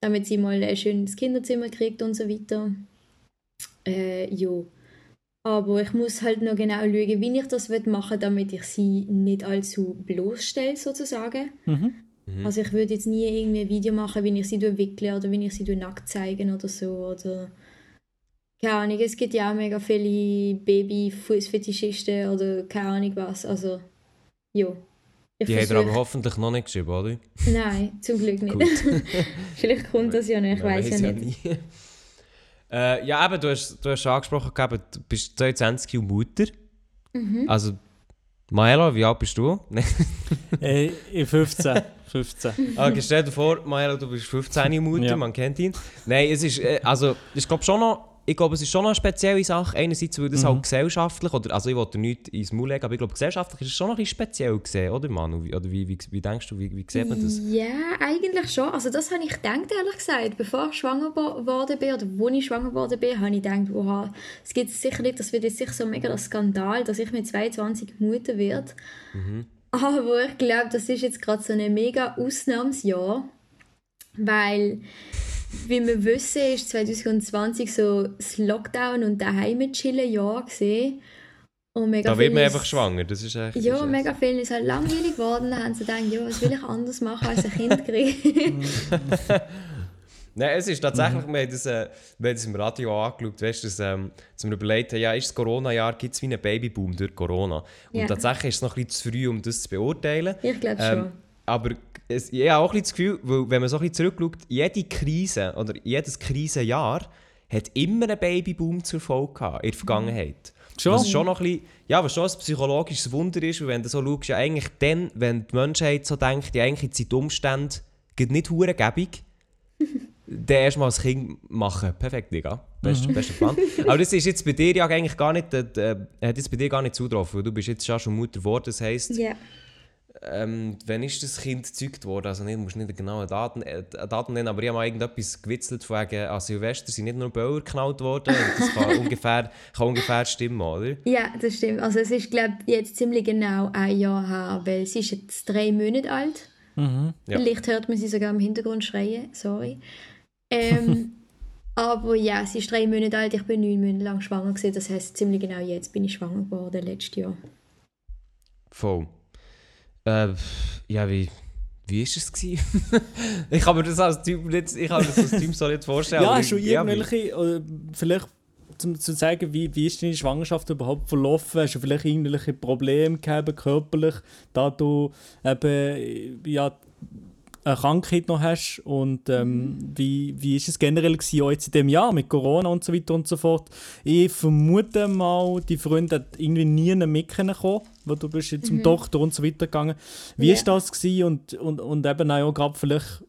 damit sie mal ein schönes Kinderzimmer kriegt und so weiter. Äh, ja. Aber ich muss halt noch genau schauen, wie ich das machen will, damit ich sie nicht allzu bloßstelle, sozusagen. Mhm. Also ich würde jetzt nie irgendwie ein Video machen, wie ich sie wickle oder wie ich sie nackt zeigen oder so. Oder keine Ahnung, es gibt ja auch mega viele Baby-Fußfetischisten oder keine Ahnung was. Also, ja. Ich Die hat er versuch- aber hoffentlich noch nicht geschrieben, oder? Nein, zum Glück nicht. Gut. Vielleicht kommt das ja noch, ich weiß ja weiss nicht. nie. äh, ja, eben, du hast, du hast schon angesprochen, gehabt, du bist 22 und Mutter. Mhm. Also, Maela, wie alt bist du? Nein. Äh, in 15. 15. okay, stell dir vor, Maela, du bist 15 und Mutter, Ja. man kennt ihn. Nein, es ist, äh, also, ich glaube schon noch, ich glaube, es ist schon noch eine spezielle Sache. Einerseits, weil das Mhm. halt gesellschaftlich, oder, also ich wollte nichts ins Maul legen, aber ich glaube, gesellschaftlich ist es schon noch ein bisschen speziell gesehen, oder Manu? Wie, oder wie, wie, wie denkst du, wie, wie sieht man das? Ja, eigentlich schon. Also das habe ich gedacht, ehrlich gesagt. Bevor ich schwanger geworden bin, oder wo ich schwanger geworden bin, habe ich gedacht, oha, es gibt sicher nicht, das wird jetzt sicher so mega der Skandal, dass ich mit 22 Mutter werde. Aber ich glaube, das ist jetzt gerade so ein mega Ausnahmsjahr, weil, wie wir wissen, ist 2020 so das Lockdown und daheim chillen Jahr gesehen. Und mega Da wird man viel ist- einfach schwanger, das ist echt... ja, ist mega vielen ist halt langweilig geworden. Dann haben sie gedacht, ja, was will ich anders machen als ein Kind kriegen? Nein, es ist tatsächlich, wir, haben das, äh, wir haben das im Radio angeschaut, weißt du, dass, ähm, dass wir überlegt haben, ja, ist das Corona-Jahr, gibt es wie einen Babyboom durch Corona? Und Ja. tatsächlich ist es noch ein bisschen zu früh, um das zu beurteilen. ich glaube Ähm, schon. aber es, ich habe auch ein bisschen das Gefühl, weil, wenn man so ein bisschen zurückschaut, jede Krise oder jedes Krisenjahr hat immer einen Babyboom zur Folge gehabt in der Vergangenheit. Schon? Was schon noch ein bisschen, ja, was schon ein psychologisches Wunder ist, weil wenn du so schaust, ja eigentlich dann, wenn die Menschheit so denkt, ja eigentlich sind die Umstände nicht hurengebig, dann erstmal als Kind machen. Perfekt, Digga. Best, Bester Plan. Aber das ist jetzt bei dir ja eigentlich gar nicht, äh, äh, hat jetzt bei dir gar nicht zugetroffen, weil du bist jetzt ja schon Mutter geworden, das heisst, Ja. Ähm, wann ist das Kind gezeugt worden? Also nicht, musst nicht genaue Daten, äh, Daten nennen, aber ich habe mal irgendetwas gewitzelt von wegen, an Silvester sind nicht nur Böller geknallt worden. Das kann ungefähr, kann ungefähr stimmen, oder? ja, das stimmt. Also es ist, glaube ich, jetzt ziemlich genau ein Jahr her, weil sie ist jetzt drei Monate alt. Mhm. Ja. Vielleicht hört man sie sogar im Hintergrund schreien, sorry. Ähm, aber ja, sie ist drei Monate alt, ich bin neun Monate lang schwanger gewesen. Das heißt ziemlich genau jetzt bin ich schwanger geworden, letztes Jahr. Voll. Äh, ja, wie, wie ist es ich kann mir das als Typ nicht, ich kann mir das als Typ so nicht vorstellen. Ja, wie- irgendwelche, oder vielleicht zum zu zeigen, wie, wie ist deine Schwangerschaft überhaupt verlaufen? Hast du vielleicht irgendwelche Probleme gehabt, körperlich, da du eben ja, eine Krankheit noch hast? Und ähm, wie, wie ist es generell gewesen, auch jetzt in dem Jahr mit Corona und so weiter und so fort? Ich vermute mal, die Freunde hat irgendwie nie mitkommen, weil du bist jetzt zum Doktor und so weiter gegangen. Wie Ja. ist das gewesen? Und, und, und eben auch gerade vielleicht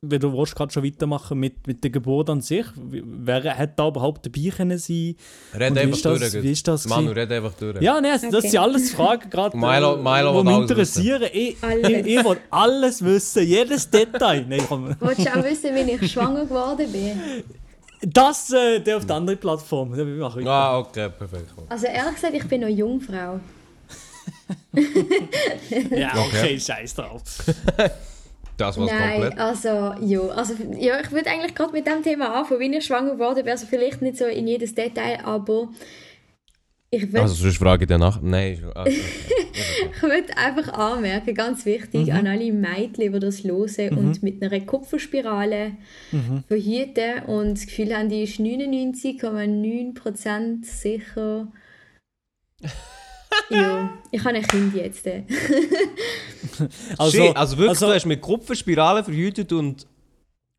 wenn du willst, gerade schon weitermachen mit, mit der Geburt an sich. Wer hat da überhaupt dabei können sein? Red einfach ist das- durch. wie ist das Manu, red einfach durch. Ja, nein, das Okay. sind alles Fragen gerade, Milo- Milo die mich interessieren. Ich, ich, Alles. ich will alles wissen, jedes Detail. Nein, komm. Wolltest du auch wissen, wie ich schwanger geworden bin? Das, äh, der auf der anderen Plattform. Ah, okay, perfekt. Also ehrlich gesagt, ich bin noch Jungfrau. Ja, okay, Okay. scheiß drauf. Das war's Nein, komplett. also ja, also ja, ich würde eigentlich gerade mit dem Thema anfangen, wie ich schwanger geworden bin. Also vielleicht nicht so in jedes Detail, aber ich würde Also, sonst frage ich danach. Nein, ah, okay. ich würd einfach anmerken, ganz wichtig an alle Mädchen, die das hören und mit einer Kupferspirale verhüten und das Gefühl haben, die ist 99,9% sicher. ja, ich habe ein Kind jetzt. Also, Shit, also wirklich, also- du hast mit Kupferspirale verhütet und,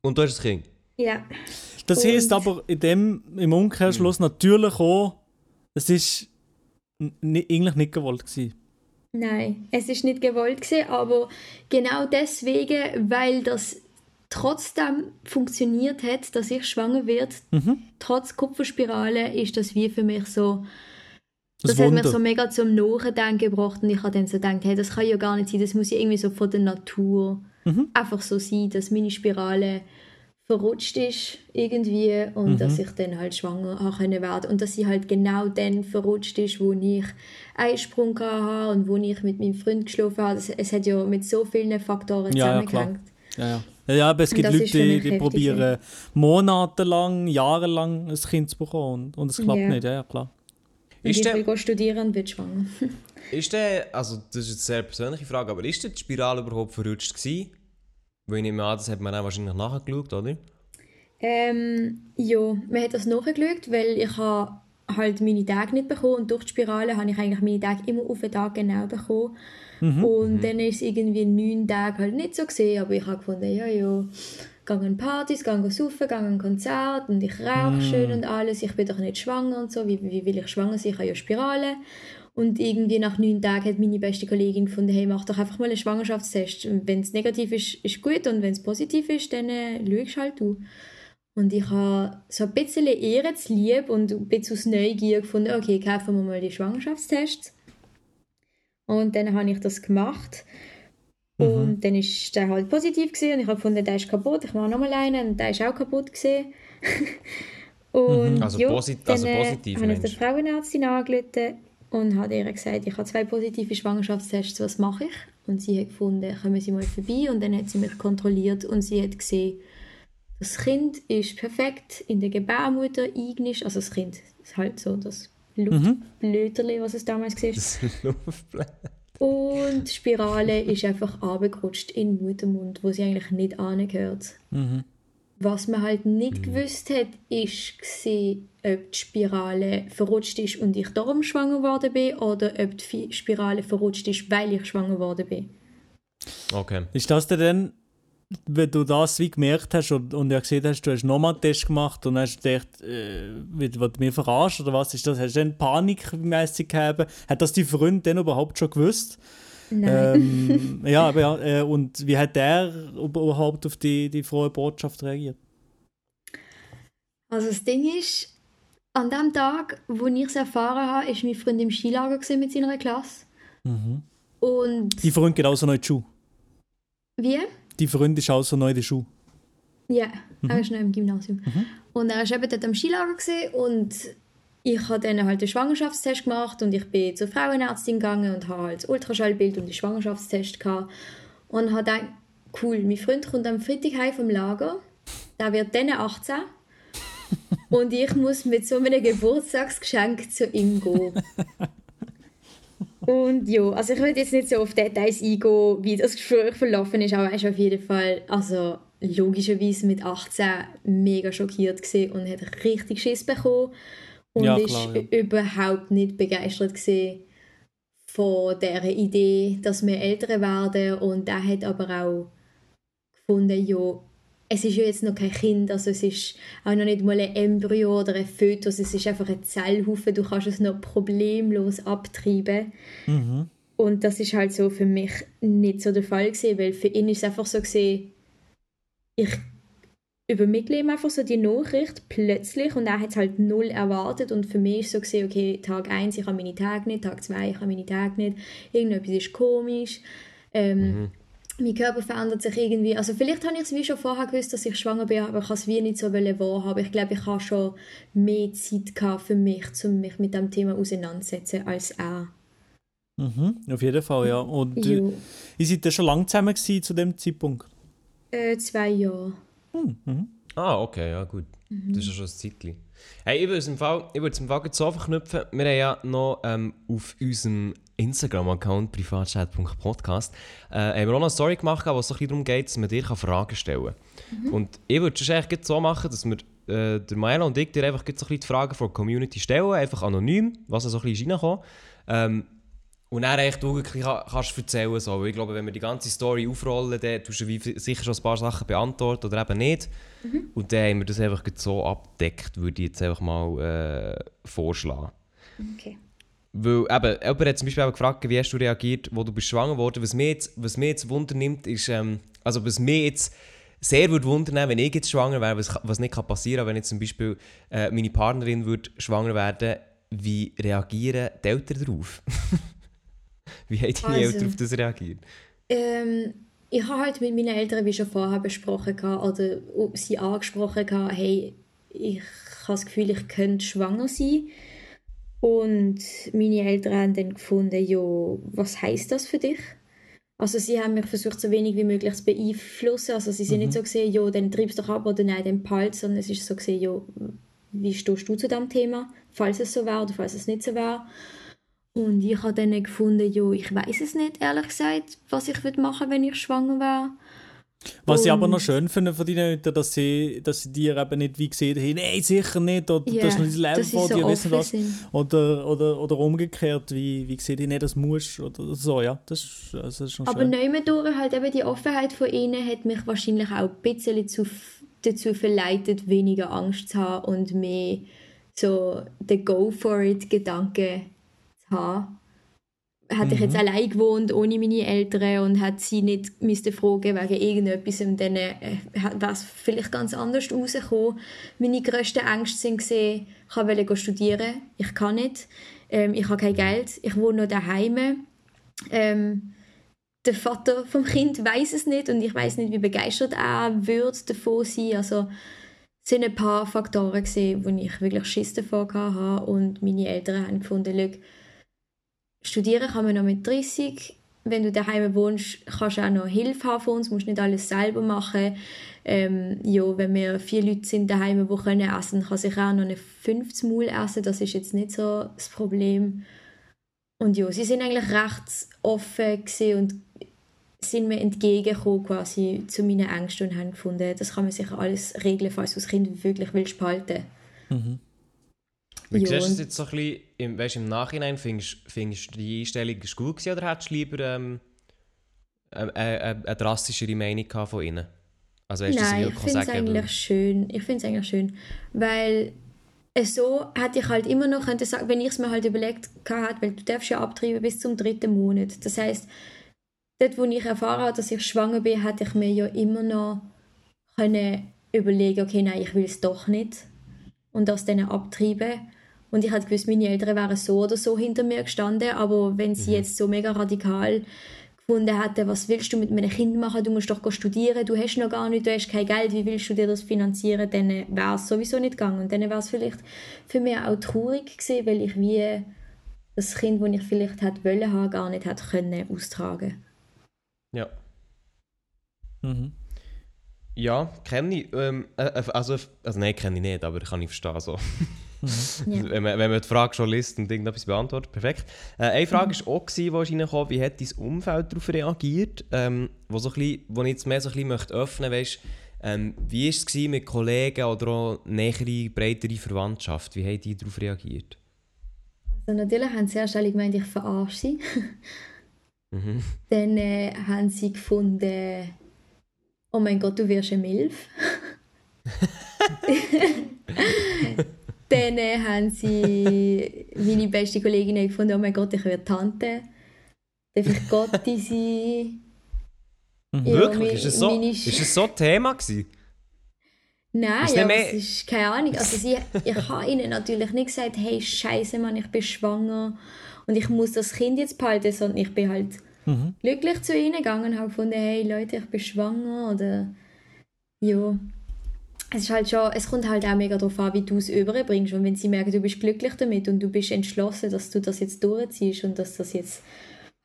und du hast ein Kind. ja. Das Und- heisst aber in dem, im Umkehrschluss natürlich auch, es ist ni- eigentlich nicht gewollt gewesen. Nein, es ist nicht gewollt gewesen, aber genau deswegen, weil das trotzdem funktioniert hat, dass ich schwanger werde, trotz Kupferspirale, ist das wie für mich so. Das Das, hat mich so mega zum Nachdenken gebracht und ich habe dann so gedacht, hey, das kann ja gar nicht sein, das muss ja irgendwie so von der Natur einfach so sein, dass meine Spirale verrutscht ist irgendwie und dass ich dann halt schwanger haben können werden und dass sie halt genau dann verrutscht ist, wo ich Eisprung hatte und wo ich mit meinem Freund geschlafen habe. Es, es hat ja mit so vielen Faktoren Ja, ja, zusammengehängt. Ja, ja. Ja, ja, aber es gibt das Leute, die, probieren monatelang, jahrelang ein Kind zu bekommen und, und es klappt Ja. nicht. Ja, ja, klar. Ist ich der- studieren und wird schwanger. Ist der, also das ist jetzt eine sehr persönliche Frage, aber ist denn die Spirale überhaupt verrutscht gewesen? Weil ich nehme an, das hat man dann wahrscheinlich nachgeschaut, oder? Ähm, ja, man hat das nachgeschaut, weil ich habe halt meine Tage nicht bekommen und durch die Spirale habe ich eigentlich meine Tage immer auf den Tag genau bekommen. Und dann ist es irgendwie neun Tage halt nicht so gesehen, aber ich habe gefunden, ja, ja, gehe an Partys, gehe saufen, gehe an Konzert und ich rauche schön und alles, ich bin doch nicht schwanger und so, wie, wie will ich schwanger sein, ich habe ja Spirale. Und irgendwie nach neun Tagen hat meine beste Kollegin gefunden, hey, mach doch einfach mal einen Schwangerschaftstest. Wenn es negativ ist, ist gut und wenn es positiv ist, dann äh, schaust halt du. Und ich habe so ein bisschen Ehre zu lieb und ein bisschen aus Neugier gefunden, okay, kaufen wir mal die Schwangerschaftstests. Und dann habe ich das gemacht. Und dann ist der halt positiv gewesen und ich habe gefunden, der ist kaputt. Ich mache nochmal einen und der ist auch kaputt gewesen. und Also ja, posit- dann also äh, positiv, habe ich der? Frauenärztin angerufen und habe ihr gesagt, ich habe zwei positive Schwangerschaftstests, was mache ich? Und sie hat gefunden, kommen Sie mal vorbei und dann hat sie mich kontrolliert und sie hat gesehen, das Kind ist perfekt in der Gebärmutter eingenischt, also das Kind ist halt so das Luftblöterli, was es damals war. Das Luftblatt. Und die Spirale ist einfach runtergerutscht in den Muttermund, wo sie eigentlich nicht angehört. Was man halt nicht gewusst hat, ist gewesen, ob die Spirale verrutscht ist und ich darum schwanger geworden bin oder ob die Spirale verrutscht ist, weil ich schwanger geworden bin. Okay. Ist das denn dann, wenn du das wie gemerkt hast und, und ja gesehen hast, du hast nochmal einen Test gemacht und hast gedacht, äh, wird, wird mir verarscht oder was ist das? Hast du dann panikmäßig gehabt? Hat das die Freund denn überhaupt schon gewusst? Nein. Ähm, ja, aber ja, äh, und wie hat der überhaupt auf die, die frohe Botschaft reagiert? Also das Ding ist, an dem Tag, wo ich es erfahren habe, ist mein Freund im Skilager mit seiner Klasse. Und Die Freund geht auch so neu in die Schuhe. wie? Die Freund ist auch so neu in die Schuhe. Ja, er ist noch im Gymnasium. Und er war eben dort am Skilager und ich habe dann halt den Schwangerschaftstest gemacht und ich bin zur Frauenärztin gegangen und habe halt das Ultraschallbild und den Schwangerschaftstest gehabt. Und habe gedacht, cool, mein Freund kommt am Freitag heim vom Lager, der wird dann 18 und ich muss mit so einem Geburtstagsgeschenk zu ihm gehen. Und ja, also ich will jetzt nicht so auf Details eingehen, wie das Gespräch verlaufen ist, aber er ist auf jeden Fall, also logischerweise mit 18 mega schockiert gewesen und hat richtig Schiss bekommen und Ja, ist klar, ja. überhaupt nicht begeistert gewesen von der Idee, dass wir Eltern werden und er hat aber auch gefunden, ja, es ist ja jetzt noch kein Kind, also es ist auch noch nicht mal ein Embryo oder ein Fötus, es ist einfach ein Zellhaufen, du kannst es noch problemlos abtreiben. Und das ist halt so für mich nicht so der Fall gewesen, weil für ihn ist es einfach so gesehen, ich übermittle ihm einfach so die Nachricht plötzlich und er hat es halt null erwartet und für mich ist so gesehen, okay, Tag 1, ich habe meine Tage nicht, Tag 2, ich habe meine Tage nicht, irgendetwas ist komisch. Ähm, mein Körper verändert sich irgendwie. Also vielleicht habe ich es wie schon vorher gewusst, dass ich schwanger bin, aber ich habe es wie nicht so wahrhaben. Ich glaube, ich habe schon mehr Zeit gehabt für mich, um mich mit dem Thema auseinanderzusetzen, als er. Mhm, auf jeden Fall, ja. Und äh, ihr seid ja schon lange zusammen gewesen zu dem Zeitpunkt? Äh, zwei Jahre. Ah, okay, ja gut. Das ist ja schon ein Zeitchen. Hey, ich würde es im Fall, ich würde es im Fall so verknüpfen. Wir haben ja noch ähm, auf unserem Instagram-Account privatchat.podcast äh, haben wir auch noch eine Story gemacht, wo es so ein bisschen darum geht, dass man dir Fragen stellen kann. Und ich würde es eigentlich so machen, dass wir äh, der Maela und ich dir einfach so ein bisschen die Fragen von der Community stellen, einfach anonym, was so ein bisschen reinkommt. Ähm, und dann echt du wirklich ka- kannst erzählen. So. Ich glaube, wenn wir die ganze Story aufrollen, dann tust du sicher schon ein paar Sachen beantworten oder eben nicht. Und dann haben wir das einfach so abgedeckt, würde ich jetzt einfach mal äh, vorschlagen. Okay. Weil eben, jemand hat zum Beispiel auch gefragt, wie hast du reagiert, wo du bist schwanger geworden. Was mich jetzt, was mich jetzt wundernimmt, ist, ähm, also was mich jetzt sehr würde wundern, wenn ich jetzt schwanger wäre, was, was nicht kann passieren kann, wenn jetzt zum Beispiel äh, meine Partnerin würde schwanger werden, wie reagieren die Eltern darauf? wie haben deine Also- Eltern auf das reagiert? Ähm, ich habe halt mit meinen Eltern, wie schon vorher besprochen, gehabt, oder sie angesprochen, gehabt, hey, ich habe das Gefühl, ich könnte schwanger sein. Und meine Eltern haben dann gefunden, ja, was heißt das für dich? Also sie haben mich versucht, so wenig wie möglich zu beeinflussen. Also sie sind nicht so gesehen, ja, dann treibst doch ab oder nein, dann behalt, sondern es ist so gesehen, ja, wie stehst du zu dem Thema, falls es so wäre oder falls es nicht so wäre. Und ich habe dann gefunden, ja, ich weiß es nicht, ehrlich gesagt, was ich würde machen wenn ich schwanger wäre. Was ich aber Und- noch schön finde von deinen Eltern, dass sie, dass sie dir eben nicht wie gesehen haben, nein, sicher nicht, oder Ja, das ist noch dein Leben vor so dir, wissen was. sind. Oder, oder, oder umgekehrt, wie, wie gesehen, nee, das musst oder so, ja. Das ist, das ist schon Aber schön. nicht durch halt eben die Offenheit von ihnen hat mich wahrscheinlich auch ein bisschen zu, dazu verleitet, weniger Angst zu haben und mehr so den Go for it Gedanken zu haben. Hätte ich jetzt allein gewohnt, ohne meine Eltern und hätte sie nicht müsste fragen wegen irgendetwas, dann äh, wäre es vielleicht ganz anders rausgekommen. Meine grössten Ängste sind gesehen, ich wollte studieren, ich kann nicht, ähm, ich habe kein Geld, ich wohne noch daheim. Ähm, der Vater vom Kind weiß es nicht und ich weiß nicht, wie begeistert er wird davon sein. Also es sind ein paar Faktoren gesehen, wo ich wirklich Schiss davor hatte und meine Eltern haben gefunden, «Schau, studieren kann man noch mit 30. Wenn du daheim wohnst, kannst du auch noch Hilfe haben von uns, musst nicht alles selber machen. Ähm, ja, wenn wir vier Leute sind daheim, die können essen, kann sich auch noch eine fünftes Maul essen. Das ist jetzt nicht so das Problem. Und ja, sie sind eigentlich recht offen und sind mir entgegengekommen quasi zu meinen Ängsten und haben gefunden, das kann man sich alles regeln, falls du das Kind wirklich willst behalten. Wie siehst du es und- jetzt so ein bisschen im, weißt, im Nachhinein? Findest, findest du die Einstellung gut gewesen, oder hättest du lieber ähm, eine, eine, eine drastischere Meinung gehabt von ihnen? Also das Nein, ich finde es eigentlich schön. Ich finde es eigentlich schön, weil äh, so hätte ich halt immer noch können sagen, wenn ich es mir halt überlegt hatte, weil du darfst ja abtreiben bis zum dritten Monat. Das heißt, dort, wo ich erfahren habe, dass ich schwanger bin, hätte ich mir ja immer noch können überlegen, okay, nein, ich will es doch nicht und das dann abtreiben. Und ich hätte gewusst, meine Eltern wären so oder so hinter mir gestanden, aber wenn sie jetzt so mega radikal gefunden hätten, was willst du mit meinem Kind machen, du musst doch studieren, du hast noch gar nicht, du hast kein Geld, wie willst du dir das finanzieren, dann wäre es sowieso nicht gegangen. Und dann wäre es vielleicht für mich auch traurig gewesen, weil ich wie das Kind, das ich vielleicht hätte wollen haben, gar nicht hätte können austragen. Ja. Mhm. Ja, kenne ich. Ähm, äh, äh, also, also nein, kenne ich nicht, aber kann ich verstehen. So. Ja. wenn, man, wenn man die Frage schon liest und irgendetwas beantwortet, perfekt. Äh, eine Frage war auch, gewesen, die reingekommen wie hat dein Umfeld darauf reagiert? Ähm, wo, so ein bisschen, wo ich jetzt mehr so ein bisschen möchte öffnen möchte, ähm, wie war es mit Kollegen oder auch nähere, breitere Verwandtschaft? Wie haben die darauf reagiert? Also natürlich haben sie erst alle gemeint, ich verarsche sie. Mhm. Dann äh, haben sie gefunden, oh mein Gott, du wirst eine Milf. Dann haben sie meine beste Kollegin gefunden, oh mein Gott, ich werde Tante. Darf ich Gotti sein? Ja, Wirklich? mi- ist, es so, meine ist es so Thema gewesen? Nein, Ist ja, mehr- es ist keine Ahnung. Also sie, ich habe ihnen natürlich nicht gesagt, hey, scheiße, Mann, ich bin schwanger und ich muss das Kind jetzt behalten, sondern ich bin halt glücklich zu ihnen gegangen und habe gefunden, hey Leute, ich bin schwanger oder ja. Es ist halt schon, es kommt halt auch mega darauf an, wie du es überbringst und wenn sie merken, du bist glücklich damit und du bist entschlossen, dass du das jetzt durchziehst und dass das jetzt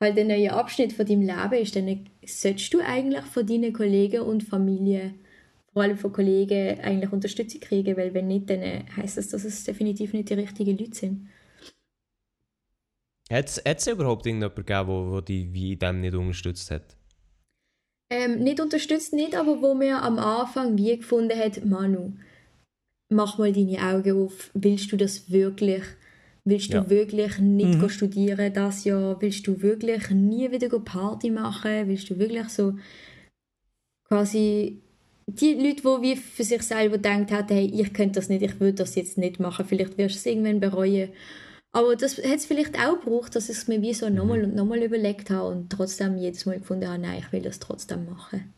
halt ein neuer Abschnitt von deinem Leben ist, dann solltest du eigentlich von deinen Kollegen und Familie, vor allem von Kollegen, eigentlich Unterstützung kriegen, weil wenn nicht, dann heisst das, dass es definitiv nicht die richtigen Leute sind. Hat es überhaupt irgendjemanden gegeben, der dich wie dem nicht unterstützt hat? Ähm, nicht unterstützt nicht, aber wo mir am Anfang wie gefunden hat, Manu, mach mal deine Augen auf, willst du das wirklich? Willst du Ja. wirklich nicht go studieren das Jahr? Willst du wirklich nie wieder Party machen? Willst du wirklich so quasi die Leute, die wie für sich selber gedacht haben, hey, ich könnte das nicht, ich würde das jetzt nicht machen, vielleicht wirst du es irgendwann bereuen. Aber das hat es vielleicht auch gebraucht, dass ich es mir wie so nochmal und nochmal überlegt habe und trotzdem jedes Mal gefunden habe, nein, ich will das trotzdem machen.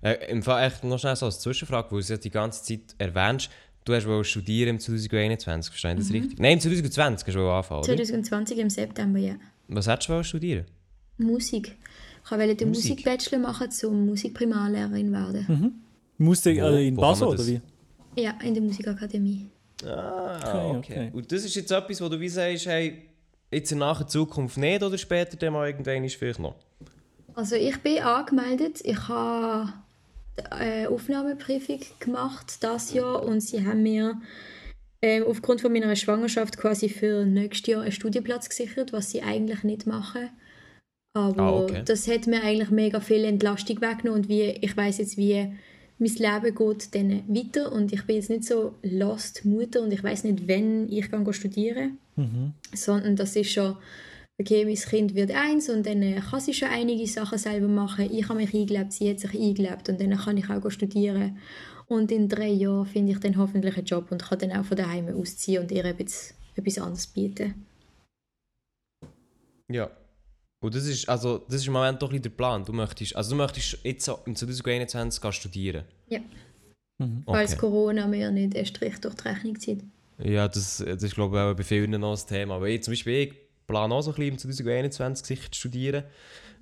Äh, Im Fall echt noch schnell so als Zwischenfrage, weil du es ja die ganze Zeit erwähnst. Du hast wohl studieren im 2021, verstehe ich das richtig? Nein, im 2020 hast du wohl anfangen, oder? 2020 im September, ja. Was hättest du studieren? Musik. Ich wollte den Musik? Musikbachelor machen, zum Musikprimarlehrerin werden. Musste Wo- äh, in Basel oder wie? Ja, in der Musikakademie. Ah, Okay, okay. Und das ist jetzt etwas, wo du wie sagst, hey, jetzt in naher Zukunft nicht oder später dann mal irgendwann ist vielleicht noch? Also ich bin angemeldet. Ich habe eine Aufnahmeprüfung gemacht das Jahr und sie haben mir ähm, aufgrund von meiner Schwangerschaft quasi für nächstes Jahr einen Studienplatz gesichert, was sie eigentlich nicht machen. Aber Ah, okay. das hat mir eigentlich mega viel Entlastung weggenommen und wie, ich weiß jetzt, wie mein Leben geht dann weiter und ich bin jetzt nicht so lost Mutter und ich weiß nicht, wenn ich kann studieren sondern das ist schon, okay, mein Kind wird eins und dann äh, kann sie schon einige Sachen selber machen. Ich habe mich eingelebt, sie hat sich eingelebt und dann kann ich auch go studieren. Und in drei Jahren finde ich dann hoffentlich einen Job und kann dann auch von daheim ausziehen und ihr etwas, etwas anderes bieten. Ja. Und das ist, also, das ist im Moment doch ein der Plan. Du möchtest, also du möchtest jetzt im 2021 gehen studieren. Ja, Mhm. falls Okay. Corona mir nicht erst recht durch die Rechnung zieht. Ja, das, das ist glaube ich auch bei vielen noch das Thema. Aber ich, zum Beispiel, ich plane auch so ein bisschen im 2021 sicher zu studieren,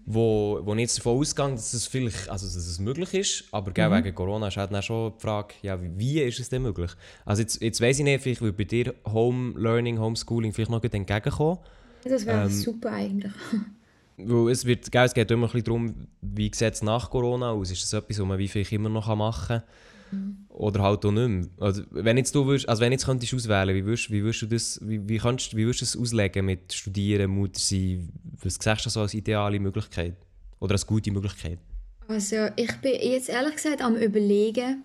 wo, wo ich jetzt davon ausgehe, dass es vielleicht, also dass es möglich ist, aber gell, wegen Corona ist halt dann schon die Frage, ja, wie, ist es denn möglich? Also jetzt, jetzt weiss ich nicht, vielleicht würde bei dir Home Learning, Homeschooling vielleicht noch entgegenkommen. Das wäre Ähm, super eigentlich. Weil es, wird, gell, es geht immer ein bisschen darum, wie sieht es nach Corona aus? Ist das etwas, was man wie vielleicht immer noch machen kann? Oder halt auch nicht mehr? Also, wenn jetzt du würdest, also wenn jetzt könntest auswählen, wie würdest, wie würdest du das, wie, wie kannst, wie würdest du das auslegen mit Studieren, Mutter sein? Was siehst du so als ideale Möglichkeit? Oder als gute Möglichkeit? Also ich bin jetzt ehrlich gesagt am überlegen,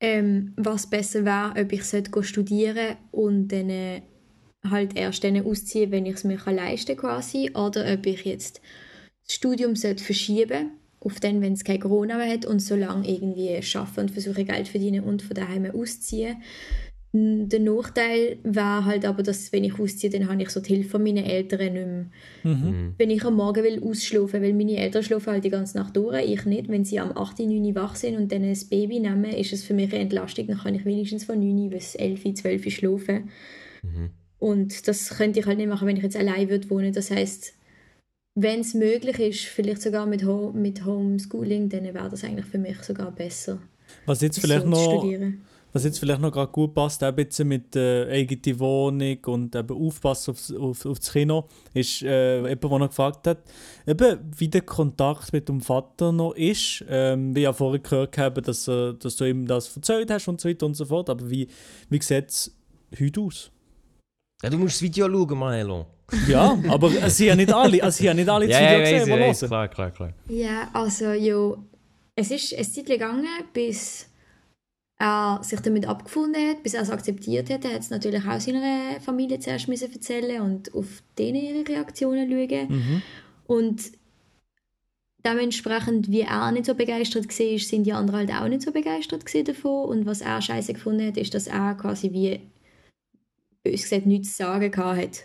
ähm, was besser wäre, ob ich sollte studieren und dann äh, halt erst dann ausziehen, wenn ich es mir kann leisten quasi, oder ob ich jetzt das Studium sollte verschieben auf dann, wenn es kein Corona mehr hat und so lange irgendwie arbeiten und versuche Geld verdienen und von daheim ausziehen. Der Nachteil wäre halt aber, dass wenn ich ausziehe, dann habe ich so die Hilfe von meinen Eltern nicht mehr wenn ich am Morgen will ausschlafen, weil meine Eltern schlafen halt die ganze Nacht durch, ich nicht. Wenn sie am 8, 9 Uhr wach sind und dann ein Baby nehmen, ist es für mich eine Entlastung. Dann kann ich wenigstens von 9 Uhr bis 11, 12 Uhr schlafen. Und das könnte ich halt nicht machen, wenn ich jetzt allein würde wohnen. Das heißt, wenn es möglich ist, vielleicht sogar mit, Ho mit Homeschooling, dann wäre das eigentlich für mich sogar besser. Was jetzt so vielleicht zu noch, studieren. was jetzt vielleicht noch gerade gut passt, auch ein bisschen mit äh, eigene Wohnung und eben aufpassen aufs, auf, auf das Kino, ist äh, jemand, der noch gefragt hat, eben, wie der Kontakt mit dem Vater noch ist. Ähm, wie ja vorher gehört haben, dass, äh, dass du ihm das erzählt hast und so weiter und so fort. Aber wie, wie sieht es heute aus? Ja, du musst das Video schauen, Maelo. Ja, aber sie haben nicht alle, sie haben nicht alle das Ja, Video ja, gesehen, weiss, weiss, klar, klar, klar. Ja, also ja, es ist eine Zeit gegangen, bis er sich damit abgefunden hat, bis er es akzeptiert hat. Er hat es natürlich auch seiner Familie zuerst müssen erzählen und auf denen ihre Reaktionen schauen. Mhm. Und dementsprechend, wie er nicht so begeistert war, sind die anderen halt auch nicht so begeistert davon. Und was er scheiße gefunden hat, ist, dass er quasi wie, bös gesagt, nichts zu sagen hat.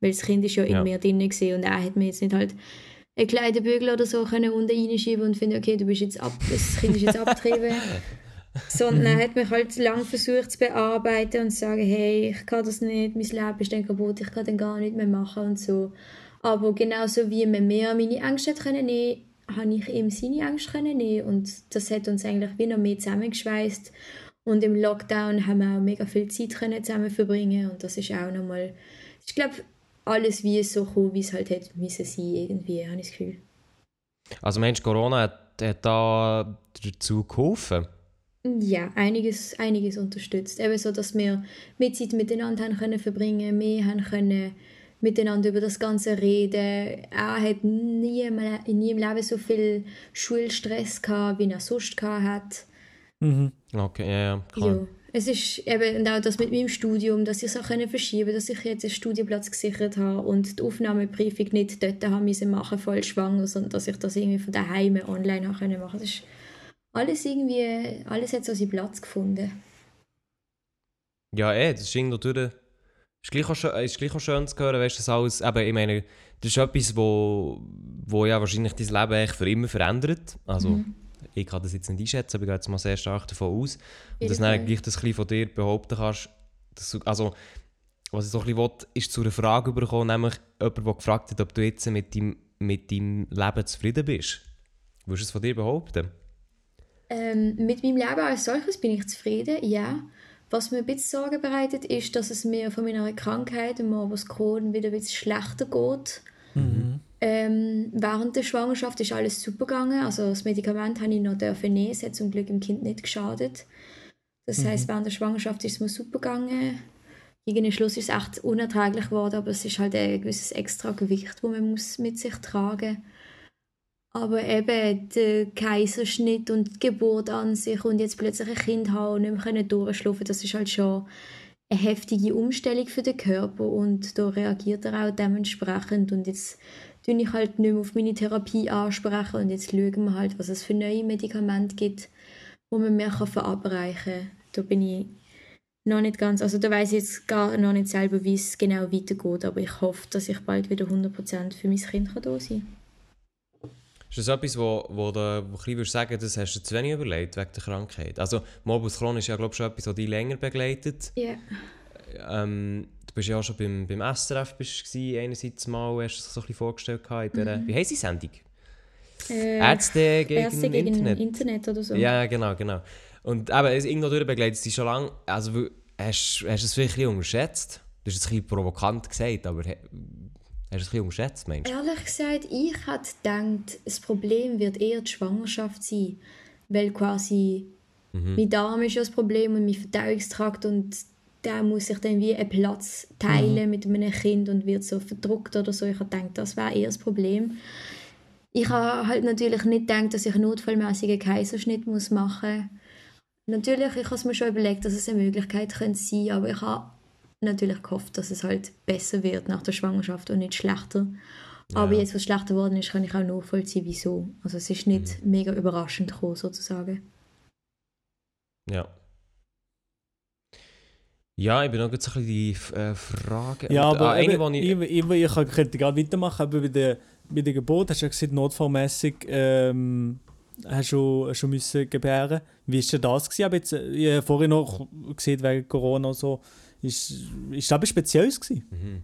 Weil das Kind ist ja in Ja. mir drin war und er hat mir jetzt nicht halt einen kleinen Bügel oder so können unten reinschieben und finden, okay, du bist jetzt ab, das Kind ist jetzt abgetrieben. Sondern er hat mich halt lang versucht zu bearbeiten und zu sagen, hey, ich kann das nicht, mein Leben ist dann kaputt, ich kann dann gar nicht mehr machen und so. Aber genauso wie man mehr meine Ängste können nehmen, habe ich ihm seine Ängste können nehmen und das hat uns eigentlich wie noch mehr zusammengeschweißt. Und im Lockdown haben wir auch mega viel Zeit können zusammen verbringen und das ist auch nochmal, ich glaube, alles wie es so kam, wie es halt hätte müssen sein, irgendwie, habe ich das Gefühl. Also meinst Corona hat, hat da dazu geholfen? Ja, einiges, einiges unterstützt. Eben so, dass wir mehr Zeit miteinander haben können verbringen, mehr haben können miteinander über das Ganze reden. Er hat nie, nie im Leben so viel Schulstress gehabt, wie er sonst gehabt hat. Mhm. Okay, ja, ja, klar. Ja. Es ist eben und auch das mit meinem Studium, dass ich es auch können verschieben dass ich jetzt einen Studienplatz gesichert habe und die Aufnahmeprüfung nicht dort haben müssen machen, voll schwanger, sondern dass ich das irgendwie von daheim online machen. Das ist alles irgendwie, alles hat so seinen Platz gefunden. Ja, eh, das ist irgendwie durch. Ist gleich, auch schön, ist gleich auch schön zu hören, weißt du, das alles, eben, ich meine, das ist etwas, wo, wo ja wahrscheinlich dein Leben echt für immer verändert. Also, Mhm. Ich kann das jetzt nicht einschätzen, aber ich gehe jetzt mal sehr stark davon aus. Und dass du dann gleich das ein bisschen von dir behaupten kannst, dass du, also, was ich so ein bisschen will, ist zu einer Frage bekommen, nämlich jemand, der gefragt hat, ob du jetzt mit deinem, mit deinem Leben zufrieden bist. Würdest du es von dir behaupten? Ähm, mit meinem Leben als solches bin ich zufrieden, ja. Was mir ein bisschen Sorge bereitet, ist, dass es mir von meiner Krankheit, dem Morbus Crohn, wieder ein bisschen schlechter geht. Ähm, während der Schwangerschaft ist alles super gegangen. Also das Medikament habe ich noch dürfen nehmen. Es hat zum Glück dem Kind nicht geschadet. Das heißt, während der Schwangerschaft ist es mir super gegangen. Gegen den Schluss ist es echt unerträglich geworden, aber es ist halt ein gewisses extra Gewicht, das man muss mit sich tragen muss. Aber eben der Kaiserschnitt und die Geburt an sich und jetzt plötzlich ein Kind haben und nicht mehr können durchschlafen, das ist halt schon eine heftige Umstellung für den Körper und da reagiert er auch dementsprechend und jetzt tue ich halt nicht mehr auf meine Therapie ansprechen und jetzt schauen wir halt, was es für neue Medikamente gibt, wo man mehr kann verabreichen kann. Da bin ich noch nicht ganz, also da weiß ich jetzt gar noch nicht selber, wie es genau weitergeht, aber ich hoffe, dass ich bald wieder 100% für mein Kind kann da sein kann. Ist das etwas, wo, wo du wo ein sagen das hast du zu wenig überlegt wegen der Krankheit? Also Morbus Crohn ist ja glaube ich schon etwas, das dich länger begleitet. Ja. Ähm, du bist ja auch schon beim, beim SRF bist gewesen, einerseits mal, hast du dich so ein bisschen vorgestellt in dieser, wie heisst die Sendung? Äh, Ärzte gegen, Ärzte gegen Internet. Internet. oder so. Ja, genau, genau. Und eben, es- irgendwo durch begleitet es dich schon lange. Also hast, hast du es vielleicht ein bisschen unterschätzt? Du hast es ein bisschen provokant gesagt, aber hast du es ein bisschen unterschätzt, meinst du? Ehrlich gesagt, ich hätte gedacht, das Problem wird eher die Schwangerschaft sein. Weil quasi mein Darm ist ja das Problem und mein Verdauungstrakt und der muss sich dann wie einen Platz teilen mit einem Kind und wird so verdruckt oder so. Ich habe gedacht, das wäre eher das Problem. Ich habe halt natürlich nicht gedacht, dass ich einen notfallmäßigen Kaiserschnitt muss machen muss. Natürlich, ich habe es mir schon überlegt, dass es eine Möglichkeit könnte sein, aber ich habe natürlich gehofft, dass es halt besser wird nach der Schwangerschaft und nicht schlechter. Aber Ja. jetzt, was schlechter geworden ist, kann ich auch nachvollziehen, wieso. Also es ist nicht mega überraschend gekommen, sozusagen. Ja. Ja, ich bin noch jetzt ein bisschen die äh, Frage. Ja, aber ah, eben, eine, ich, ich, ich, ich könnte gerade weitermachen, aber bei der, bei der Geburt hast du ja gesagt, notfallmässig ähm, hast du schon müssen gebären. Wie war denn das? Gewesen? Aber jetzt, ich habe vorhin noch gesehen, wegen Corona und so, ist, ist das etwas Spezielles gewesen? Mhm.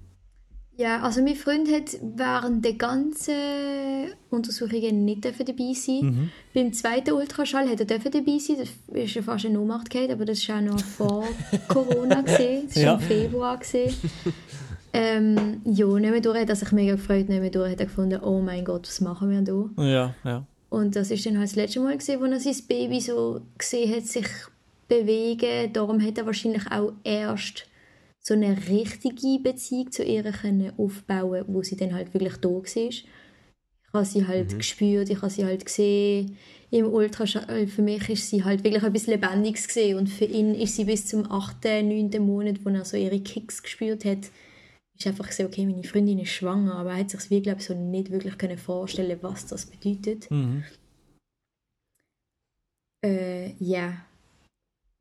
Ja, also mein Freund hat während der ganzen Untersuchungen nicht dabei sein. Mhm. Beim zweiten Ultraschall hat er dabei sein. Das ist ja fast eine Ohnmacht gehabt, aber das war auch noch vor Corona. Gewesen. Das war Ja. im Februar. Gewesen. Ähm, ja, nicht mehr durch hat er sich mega gefreut. Nicht mehr durch hat er gefunden, oh mein Gott, was machen wir da? Ja, ja. Und das ist dann halt das letzte Mal, gewesen, wo er sein Baby so gesehen hat, sich bewegen. Darum hat er wahrscheinlich auch erst so eine richtige Beziehung zu ihr können aufbauen wo sie dann halt wirklich da war. Ich habe sie halt gespürt, ich habe sie halt gesehen. Im Ultraschall, für mich ist sie halt wirklich etwas Lebendiges gesehen und für ihn ist sie bis zum 8., 9. Monat, wo er so ihre Kicks gespürt hat, ist einfach so, okay, meine Freundin ist schwanger, aber er hat sich wie, glaube ich, so nicht wirklich können vorstellen, was das bedeutet. Mhm. Äh, ja.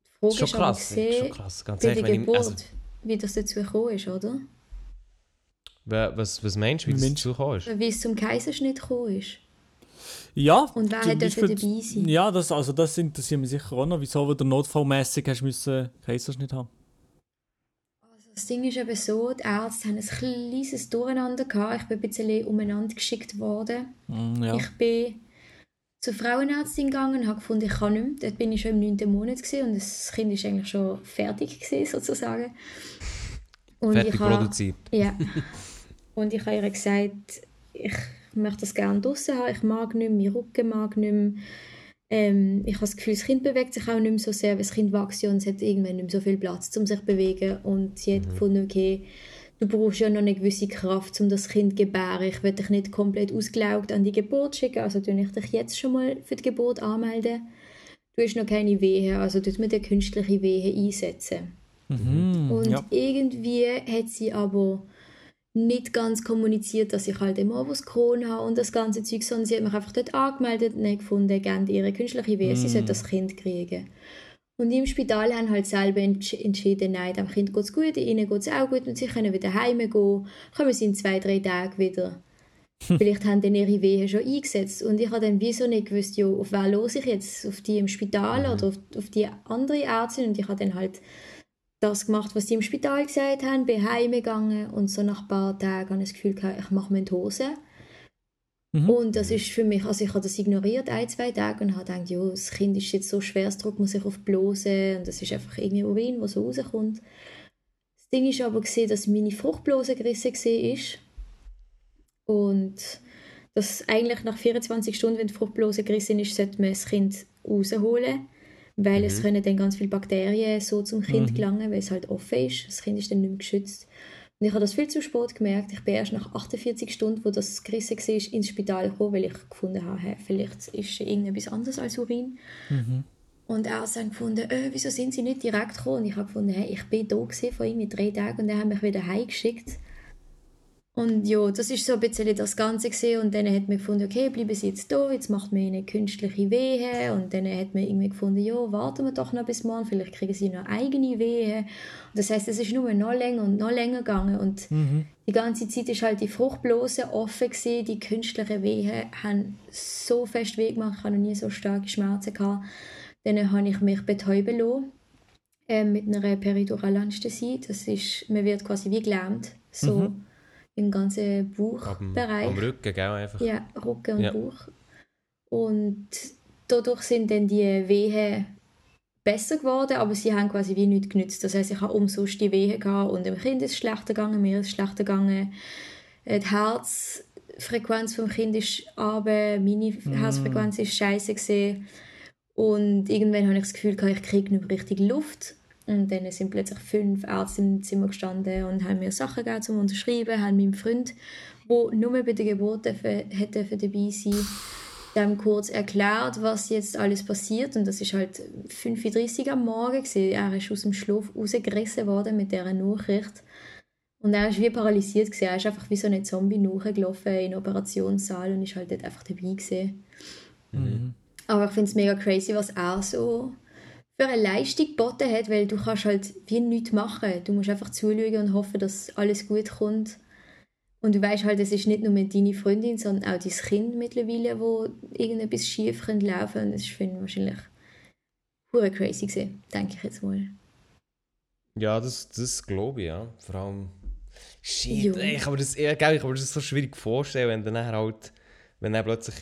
Die Frage schon ist krass. Ist schon gesehen, krass. Ganz bei ehrlich, der wenn ich, Geburt, also, wie das dazu gekommen ist, oder? wa- was, was meinst du, wie das meinst dazu gekommen ist? Wie es zum Kaiserschnitt gekommen ist. Ja, Und wer hat dürfen Beispiel- dabei sein? Ja, das, also das interessiert mich sicher auch noch. Wieso du notfallmässig hast müssen Kaiserschnitt haben? Also Das Ding ist eben so, die Ärzte haben ein kleines Durcheinander gehabt. Ich bin ein bisschen umeinander geschickt worden. Mm, ja. Ich bin zur Frauenärztin gegangen und habe gefunden, ich kann nicht mehr. Dort bin ich schon im 9. Monat und das Kind war eigentlich schon fertig, gewesen, sozusagen. Und Fertig ich habe- produziert. Ja. Und ich habe ihr gesagt, ich möchte das gerne draußen haben, ich mag nicht mehr, mein Rücken mag nicht mehr. Ähm, ich habe das Gefühl, das Kind bewegt sich auch nicht mehr so sehr, weil das Kind wächst und es hat irgendwann nicht mehr so viel Platz, um sich zu bewegen. Und sie hat gefunden, okay, du brauchst ja noch eine gewisse Kraft, um das Kind zu gebären. Ich will dich nicht komplett ausgelaugt an die Geburt schicken, also tue ich dich jetzt schon mal für die Geburt anmelden. Du hast noch keine Wehe, also tut mir die künstliche Wehe einsetzen. Mhm, Und ja. irgendwie hat sie aber nicht ganz kommuniziert, dass ich halt immer was Crohn habe und das ganze Zeug, sondern sie hat mich einfach dort angemeldet und hat gefunden, gerne ihre künstliche Wehe, sie sollte das Kind kriegen. Und im Spital haben halt selber entsch entschieden, nein, dem Kind geht es gut, ihnen geht es auch gut und sie können wieder heimgehen, kommen sie in zwei, drei Tagen wieder. Vielleicht haben dann ihre Wehen schon eingesetzt. Und ich habe dann wieso nicht gewusst, ja, auf wen los ich jetzt, auf die im Spital oder auf, auf die andere Ärztin? Und ich habe dann halt das gemacht, was die im Spital gesagt haben, bin heimgegangen und so nach ein paar Tagen habe ich das Gefühl gehabt, ich mache mir die Hose. Mhm. Und das ist für mich, also ich habe das ignoriert, ein, zwei Tage und habe gedacht, ja, das Kind ist jetzt so schwer, es drückt man sich auf die Blase und das ist einfach irgendwie Urin, was so rauskommt. Das Ding ist aber gesehen, dass meine Fruchtblase gerissen war und dass eigentlich nach 24 Stunden, wenn die Fruchtblase gerissen ist, sollte man das Kind rausholen, weil es können dann ganz viele Bakterien so zum Kind gelangen, weil es halt offen ist. Das Kind ist dann nicht mehr geschützt. Und ich habe das viel zu spät gemerkt. Ich bin erst nach 48 Stunden, wo das gerissen war, ins Spital gekommen, weil ich gefunden habe, hey, vielleicht ist irgendetwas anderes als Urin. Und er hat dann gefunden, äh, wieso sind sie nicht direkt gekommen? Und ich habe gefunden, hey, ich bin da vor irgendwie drei Tagen und dann haben mich wieder heimgeschickt. Und ja, das ist so ein bisschen das Ganze gesehen und dann hat man gefunden, okay, bleiben sie jetzt da, jetzt macht man ihnen künstliche Wehe. Und dann hat man irgendwie gefunden, ja, warten wir doch noch bis morgen, vielleicht kriegen sie noch eigene Wehe. Und das heißt, es ist nur noch länger und noch länger gegangen. Und die ganze Zeit ist halt die Fruchtblase offen gewesen, die künstlichen Wehen haben so fest weh gemacht, ich habe noch nie so starke Schmerzen gehabt. Dann habe ich mich betäuben lassen äh, mit einer Periduralanästhesie. Das ist, man wird quasi wie gelähmt, so im ganzen Am, Bauchbereich. am Rücken, gell, einfach. Ja, Rücken und Ja. Bauch. Und dadurch sind dann die Wehen besser geworden, aber sie haben quasi wie nichts genützt. Das heißt, ich habe umsonst die Wehen gehabt und dem Kind ist es schlechter gegangen, mir ist es schlechter gegangen. Äh, Die Herzfrequenz vom Kind ist runter, meine Herzfrequenz ist scheiße gesehen. Und irgendwann habe ich das Gefühl, gehabt, ich kriege nicht mehr richtig Luft. Und dann sind plötzlich fünf Ärzte im Zimmer gestanden und haben mir Sachen gegeben zum Unterschreiben, haben meinem Freund, der nur bei der Geburt dürfen- hätte dabei sein dem kurz erklärt, was jetzt alles passiert. Und das ist halt 5.30 Uhr am Morgen. Gewesen. Er ist aus dem Schlaf rausgerissen worden mit dieser Nachricht. Und er ist wie paralysiert. Gewesen. Er ist einfach wie so ein Zombie nachgelaufen in den Operationssaal und ist halt dort einfach dabei. Gewesen. Aber ich finde es mega crazy, was er so für eine Leistung geboten hat, weil du kannst halt wie nichts machen. Du musst einfach zuschauen und hoffen, dass alles gut kommt. Und du weißt halt, es ist nicht nur deine Freundin, sondern auch dein Kind mittlerweile, wo irgendetwas schief könnte laufen. Und das ist wahrscheinlich hure crazy gewesen, denke ich jetzt mal. Ja, das, das glaube ich, ja. Vor allem. Shit, ey, ich kann mir das, ich kann mir das so schwierig vorstellen, wenn dann halt, wenn dann plötzlich,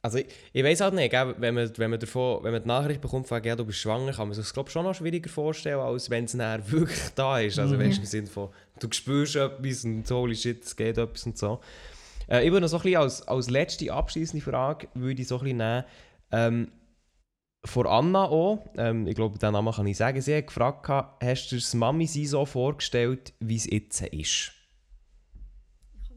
also ich, ich weiß halt nicht, gell, wenn man, wenn man davon, wenn man die Nachricht bekommt, von, ja, du bist schwanger, kann man sich das glaube schon noch schwieriger vorstellen, als wenn es nachher wirklich da ist. Also weißt du, im Sinne von, du spürst etwas und holy shit, es geht etwas und so. Äh, ich würde noch so ein bisschen als, als letzte abschließende Frage, würde ich so ein bisschen nehmen, ähm, vor Anna auch, ähm, ich glaube, den Namen kann ich sagen, sie hat gefragt, hast du dir das Mami-Sein so vorgestellt, wie es jetzt ist?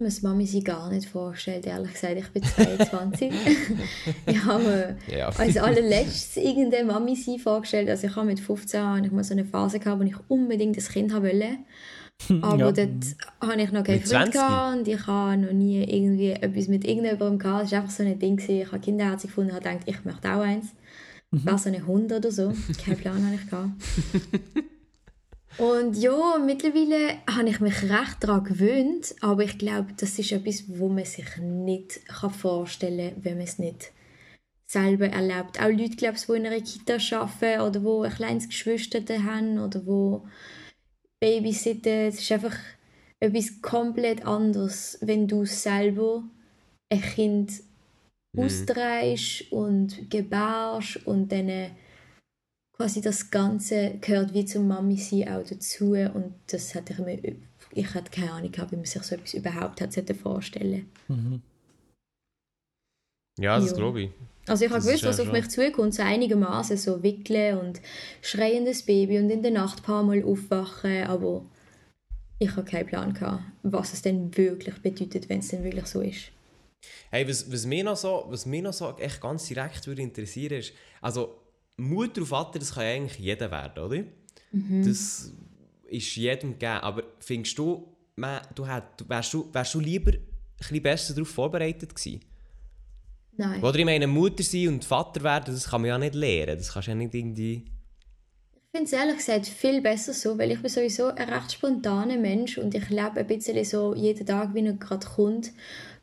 Ich kann mir das Mami sie gar nicht vorstellen, ehrlich gesagt. Ich bin 22. ich habe mir Ja. als allerletztes irgendeine Mami sie vorgestellt. Also ich habe mit 15 habe ich mal so eine Phase gehabt, wo ich unbedingt ein Kind haben wollte. Aber Ja. dort habe ich noch keinen Mit Freund 20? gehabt und ich habe noch nie irgendwie etwas mit irgendjemandem gehabt. Es war einfach so ein Ding. gewesen. Ich habe Kinderherz gefunden und habe gedacht, ich möchte auch eins. War so ein Hund oder so. Keinen Plan habe ich gehabt. Und ja, mittlerweile habe ich mich recht daran gewöhnt, aber ich glaube, das ist etwas, wo man sich nicht kann vorstellen kann, wenn man es nicht selber erlebt. Auch Leute, glaube ich, die in einer Kita arbeiten oder wo ein kleines Geschwister haben oder wo Babysitten, es ist einfach etwas komplett anderes, wenn du selber ein Kind Mhm. ausdrehst und gebärst und dann quasi das Ganze gehört wie zum Mami sein auch dazu und das hatte ich mir, ich hatte keine Ahnung gehabt, wie man sich so etwas überhaupt hat sollte vorstellen Mhm. Ja, das Ja. glaube ich. Also ich habe gewusst, was auf mich zukommt, so einigermaßen so wickeln und schreiendes Baby und in der Nacht ein paar Mal aufwachen, aber ich habe keinen Plan gehabt, was es denn wirklich bedeutet, wenn es denn wirklich so ist. Hey, was, was, mich noch so, was mich noch so echt ganz direkt würde interessieren ist, also Mutter und Vater, das kann ja eigentlich jeder werden, oder? Das ist jedem gegeben. Aber findest du, man, du, hätt, wärst, du wärst du lieber ein besser darauf vorbereitet gewesen? Nein. Oder ich meine, Mutter sein und Vater werden, das kann man ja nicht lernen. Das kannst du ja nicht irgendwie... Ich finde es ehrlich gesagt viel besser so, weil ich bin sowieso ein recht spontaner Mensch und ich lebe ein bisschen so jeden Tag, wie er gerade kommt.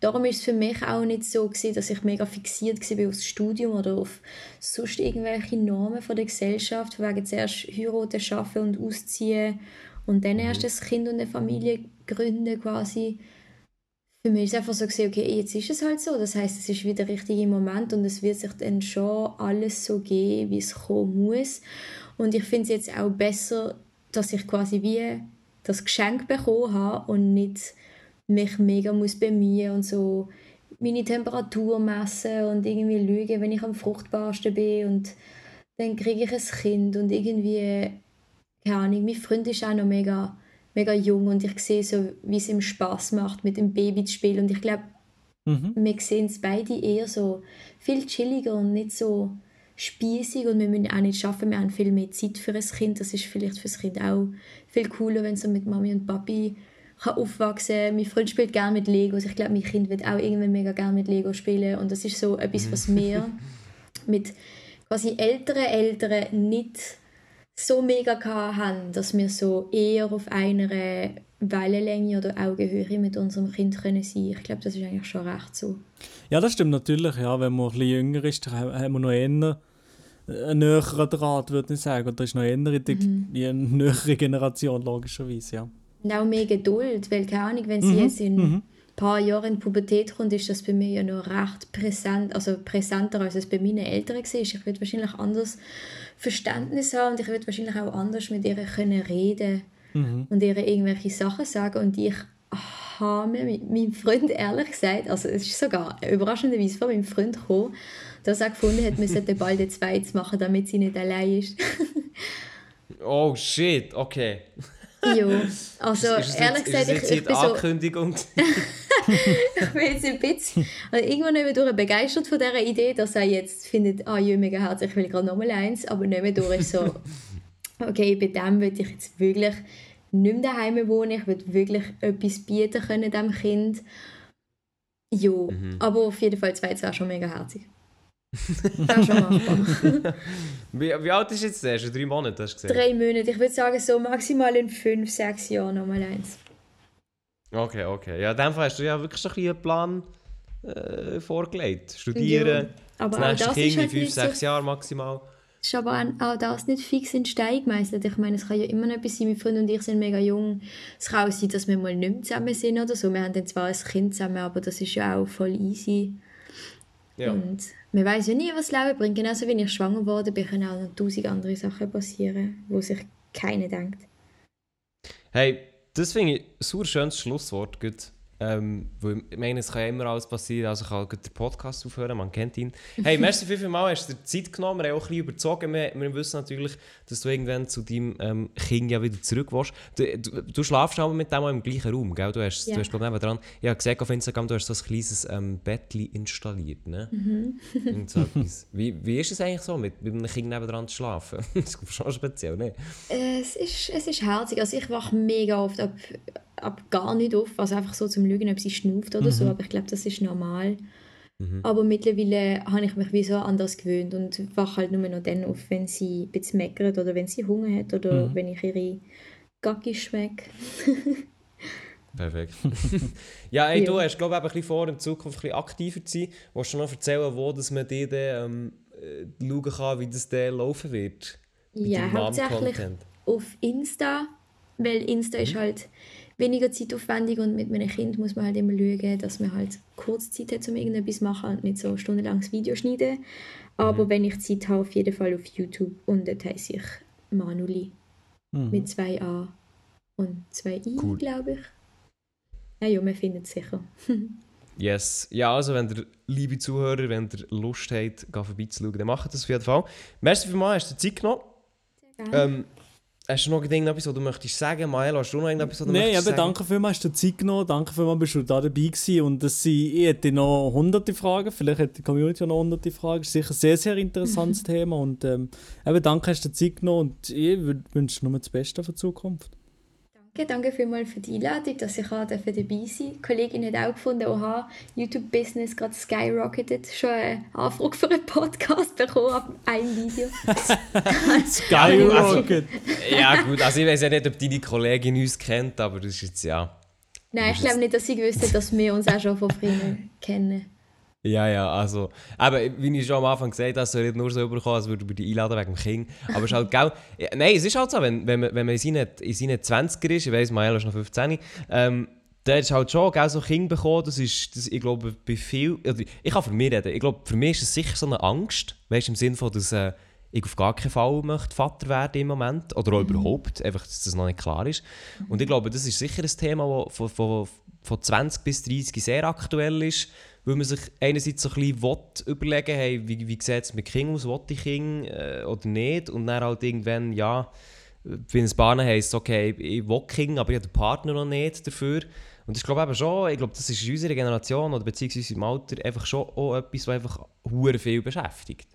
Darum ist es für mich auch nicht so gewesen, dass ich mega fixiert war auf das Studium oder auf sonst irgendwelche Normen von der Gesellschaft, von wegen zuerst heiraten, arbeiten und ausziehen und dann erst das Kind und eine Familie gründen quasi. Für mich ist es einfach so gewesen, okay, jetzt ist es halt so. Das heißt, es ist wieder der richtige Moment und es wird sich dann schon alles so geben, wie es kommen muss. Und ich finde es jetzt auch besser, dass ich quasi wie das Geschenk bekommen habe und nicht mich mega muss bemühen und so meine Temperatur messen und irgendwie schauen, wenn ich am fruchtbarsten bin und dann kriege ich ein Kind und irgendwie, keine Ahnung, mein Freund ist auch noch mega, mega jung und ich sehe so, wie es ihm Spaß macht, mit dem Baby zu spielen und ich glaube, Mhm. wir sehen es beide eher so viel chilliger und nicht so spießig und wir müssen auch nicht schaffen, wir haben viel mehr Zeit für ein Kind. Das ist vielleicht für das Kind auch viel cooler, wenn es so mit Mami und Papi kann aufwachsen kann. Mein Freund spielt gerne mit Legos. Ich glaube, mein Kind wird auch irgendwann mega gerne mit Lego spielen und das ist so etwas, was wir mit quasi älteren Eltern nicht so mega haben, dass wir so eher auf einer Wellenlänge oder Augenhöhe mit unserem Kind können sein. Ich glaube, das ist eigentlich schon recht so. Ja, das stimmt natürlich. Ja, wenn man ein bisschen jünger ist, dann ha- haben wir noch eher einen näheren Draht, würde ich sagen. Oder ist noch eher die, Mhm. die eine nähere Generation, logischerweise, ja. Und auch mehr Geduld, weil keine Ahnung, wenn sie jetzt in ein paar Jahren in die Pubertät kommt, ist das bei mir ja noch recht präsent, also präsenter als es bei meinen Eltern war. Ich würde wahrscheinlich anders Verständnis haben und ich würde wahrscheinlich auch anders mit ihr können reden und ihr irgendwelche Sachen sagen und ich habe mir mit meinem Freund ehrlich gesagt, also es ist sogar überraschenderweise von meinem Freund gekommen, dass er gefunden hat, wir sollten bald ein zweites machen, damit sie nicht allein ist. Oh shit, okay. Jo, also ist es ehrlich jetzt, gesagt, ist ich, ich bin so... Ankündigung? ich bin jetzt ein bisschen also irgendwann nicht mehr durch begeistert von dieser Idee, dass er jetzt findet, ah, ja, mega herzlich, ich will gerade nochmal eins, aber nicht mehr durch ist so, okay, bei dem will ich jetzt wirklich nicht mehr daheim wohnen, ich will wirklich etwas bieten können dem Kind. Ja, aber auf jeden Fall zwei wäre schon mega herzig. Wäre schon machbar. wie, wie alt ist jetzt der? Schon drei Monate, hast du gesagt? Drei Monate, ich würde sagen so maximal in fünf, sechs Jahren nochmal eins. Okay, okay. Ja, in dem Fall hast du ja wirklich schon ein bisschen einen Plan äh, vorgelegt. Studieren, Ja, aber das auch nächste das Kind ist in halt fünf, nicht so sechs Jahren maximal. Es ist aber auch das nicht fix in Stein gemeißelt. Ich meine, es kann ja immer noch etwas sein. Mein Freund und ich sind mega jung. Es kann auch sein, dass wir mal nicht mehr zusammen sind oder so. Wir haben dann zwar ein Kind zusammen, aber das ist ja auch voll easy. Ja. Und man weiß ja nie, was das Leben bringt. Genauso wie ich schwanger wurde, bin können auch noch tausend andere Sachen passieren, wo sich keiner denkt. Hey, das finde ich ein super schönes Schlusswort. Gut. Ähm, weil ich meine, es kann ja immer alles passieren. Also ich kann den Podcast aufhören, man kennt ihn. Hey, merci viel, viel mal, hast du dir Zeit genommen. Wir haben auch ein bisschen überzogen. Wir, wir wissen natürlich, dass du irgendwann zu deinem ähm, Kind ja wieder zurück willst. Du, du, du schlafst aber mit dem auch im gleichen Raum, gell? Du hast, Ja. du hast glaube ich, dran. Ich habe gesehen auf Instagram, du hast so ein kleines ähm, Bettchen installiert, ne? So etwas. wie, wie ist es eigentlich so, mit, mit einem Kind nebenan zu schlafen? das ist schon speziell, ne? Es ist, es ist herzig. Also ich wache mega oft ab, ab gar nicht auf. Also einfach so zum Lügen, ob sie schnauft oder so. Aber ich glaube, das ist normal. Aber mittlerweile habe ich mich wie so an das gewöhnt und wache halt nur noch dann auf, wenn sie ein bisschen meckert oder wenn sie Hunger hat oder wenn ich ihre Gacki schmecke. Perfekt. ja, ey, du Ja. hast, glaube ich, ein bisschen vor, in Zukunft ein bisschen aktiver zu sein. Willst du noch erzählen, wo dass man dir dann, ähm, äh, schauen kann, wie das dann laufen wird? Ja, hauptsächlich auf Insta weil Insta ist halt weniger zeitaufwendig und mit meinem Kind muss man halt immer schauen, dass man halt kurz Zeit hat, um irgendetwas zu machen und nicht so stundenlanges Video schneiden. Aber wenn ich Zeit habe, auf jeden Fall auf YouTube und dort heisse ich Manuli Mhm. mit zwei A und zwei I, Cool. glaube ich. Ja, ja, man findet es sicher. Yes. Ja, also wenn ihr, liebe Zuhörer, wenn ihr Lust habt, vorbeizuschauen, dann macht das auf jeden Fall. Merci vielmals, hast du Zeit genommen. Gerne. Ähm, hast du noch irgendetwas, was du möchtest sagen? Maelo, hast du noch irgendetwas, was du Nein, möchtest eben, danke vielmals, hast du Zeit genommen, danke vielmals, bist du da dabei gewesen. Und das sind, ich hätte noch hunderte Fragen, vielleicht hat die Community noch hunderte Fragen, das ist sicher ein sehr, sehr interessantes Thema. Und ähm, eben, danke, hast du Zeit genommen. Und ich wünsche nur das Beste für die Zukunft. Danke, danke vielmals für die Einladung, dass ich auch dafür dabei sein durfte. Die Kollegin hat auch gefunden, oha, YouTube-Business gerade skyrocketed. Schon eine Anfrage für einen Podcast bekommen ab einem Video. Skyrocket! Ja gut, also ich weiß ja nicht, ob deine Kollegin uns kennt, aber das ist jetzt ja... Nein, ich glaube nicht, dass sie gewusst hat, dass wir uns auch schon von früher kennen. Ja, ja, also... Aber wie ich schon am Anfang gesagt habe, es soll nicht nur so überkommen, als würde wir die einladen wegen dem Kind. Aber es ist halt gell... Ja, nein, es ist halt so, wenn, wenn man, wenn man in seinen, in seinen 20er ist, ich weiss, Maelo ist noch 15, ähm, dann ist halt schon gell, so Kind bekommen, das ist, das, ich glaube, bei viel... Also ich kann für mich reden, ich glaube, für mich ist es sicher so eine Angst, weißt du, im Sinne von, dass äh, ich auf gar keinen Fall möchte Vater werden im Moment, oder auch überhaupt, einfach, dass das noch nicht klar ist. Und ich glaube, das ist sicher ein Thema, das von, von, von 20 bis 30 sehr aktuell ist, weil man sich einerseits so ein bisschen will, überlegen hey, wie, wie sieht es mit Kindern aus, will ich Kinder äh, oder nicht, und dann halt irgendwann, ja, wenn es Bahnen heisst, okay, ich will Kinder, aber ich habe den Partner noch nicht dafür. Und ich glaube eben schon, ich glaube, das ist in unserer Generation oder beziehungsweise im Alter einfach schon auch etwas, was einfach hure viel beschäftigt.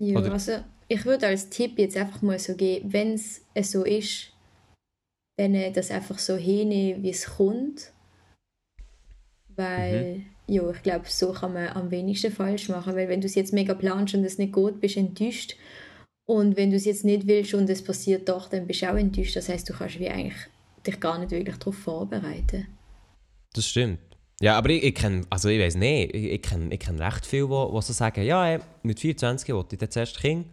Ja, Oder- also ich würde als Tipp jetzt einfach mal so geben, wenn es so ist, dann äh, das einfach so hinnehmen, wie es kommt. Weil, ja, ich glaube, so kann man am wenigsten falsch machen. Weil wenn du es jetzt mega planst und es nicht geht, bist du enttäuscht. Und wenn du es jetzt nicht willst und es passiert doch, dann bist du auch enttäuscht. Das heißt, du kannst wie eigentlich dich gar nicht wirklich darauf vorbereiten. Das stimmt. Ja, aber ich, ich kenne, also ich weiß nicht, ich, ich kenne ich kenn recht viele, die, so sagen, ja, ey, mit 24 wollte ich dann zuerst Kind.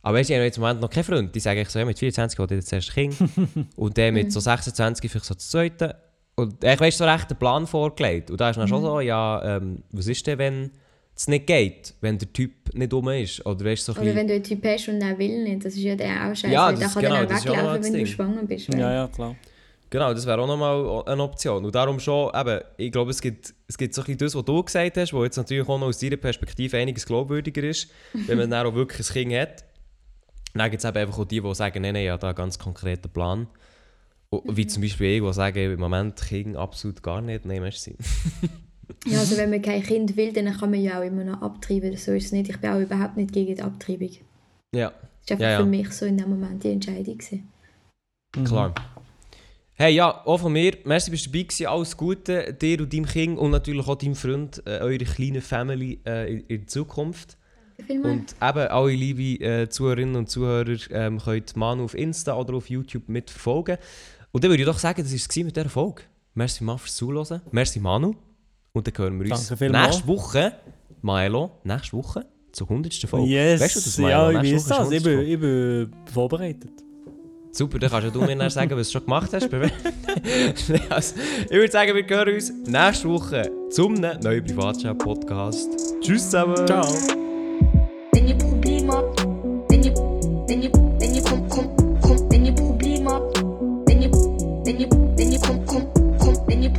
Aber weißt du, ich habe jetzt im Moment noch keinen Freund, die sagen ich so, ja, mit 24 wollte ich dann zuerst Kind. und dann mit so 26 vielleicht so das zweite. Und ich weißt so recht einen Plan vorgelegt. Und da ist dann schon so, ja, ähm, was ist denn, wenn es nicht geht, wenn der Typ nicht um ist? Oder weißt du, so Oder bisschen- wenn du einen Typ hast und er will nicht, das ist ja dann auch scheiße. Ja, weil der das- kann genau, dann das auch ja weglaufen, das wenn du Ding. schwanger bist. weil- Ja, ja, klar. Genau, das wäre auch nochmal eine Option. Und darum schon, eben, ich glaube, es gibt, es gibt so ein bisschen das, was du gesagt hast, was jetzt natürlich auch noch aus deiner Perspektive einiges glaubwürdiger ist, wenn man dann auch wirklich ein Kind hat. Dann gibt es eben einfach auch die, die sagen, nein, nein, ich habe da einen ganz konkreten Plan. Und Wie zum Beispiel ich, die sagen, im Moment Kind absolut gar nicht. Nein, merci. Ja, also wenn man kein Kind will, dann kann man ja auch immer noch abtreiben. So ist es nicht. Ich bin auch überhaupt nicht gegen die Abtreibung. Ja, Das war einfach Ja, ja. für mich so in dem Moment die Entscheidung. Gewesen. klar. Hey, ja, auch von mir, merci, bist du dabei gewesen. Alles Gute dir und deinem Kind und natürlich auch deinem Freund, äh, eure kleine Family äh, in, in Zukunft. Und eben alle liebe äh, Zuhörerinnen und Zuhörer ähm, könnt Manu auf Insta oder auf YouTube mitverfolgen. Und dann würde ich doch sagen, das war es mit dieser Folge. Merci mal fürs Zuhören. Merci Manu. Und dann hören wir uns nächste Woche, Maelo, nächste Woche zur 100. Folge. Yes, Weißt du das, ja, Maelo? ich Nächste weiß das. Ich 100. bin, ich bin vorbereitet. Super, dann kannst ja du mir dann sagen, was du schon gemacht hast. Also, ich würde sagen, wir hören uns nächste Woche zum neuen Privatchat-Podcast. Tschüss zusammen. Ciao. Wenn ihr, wenn ihr kommt, kommt, kommt, wenn ihr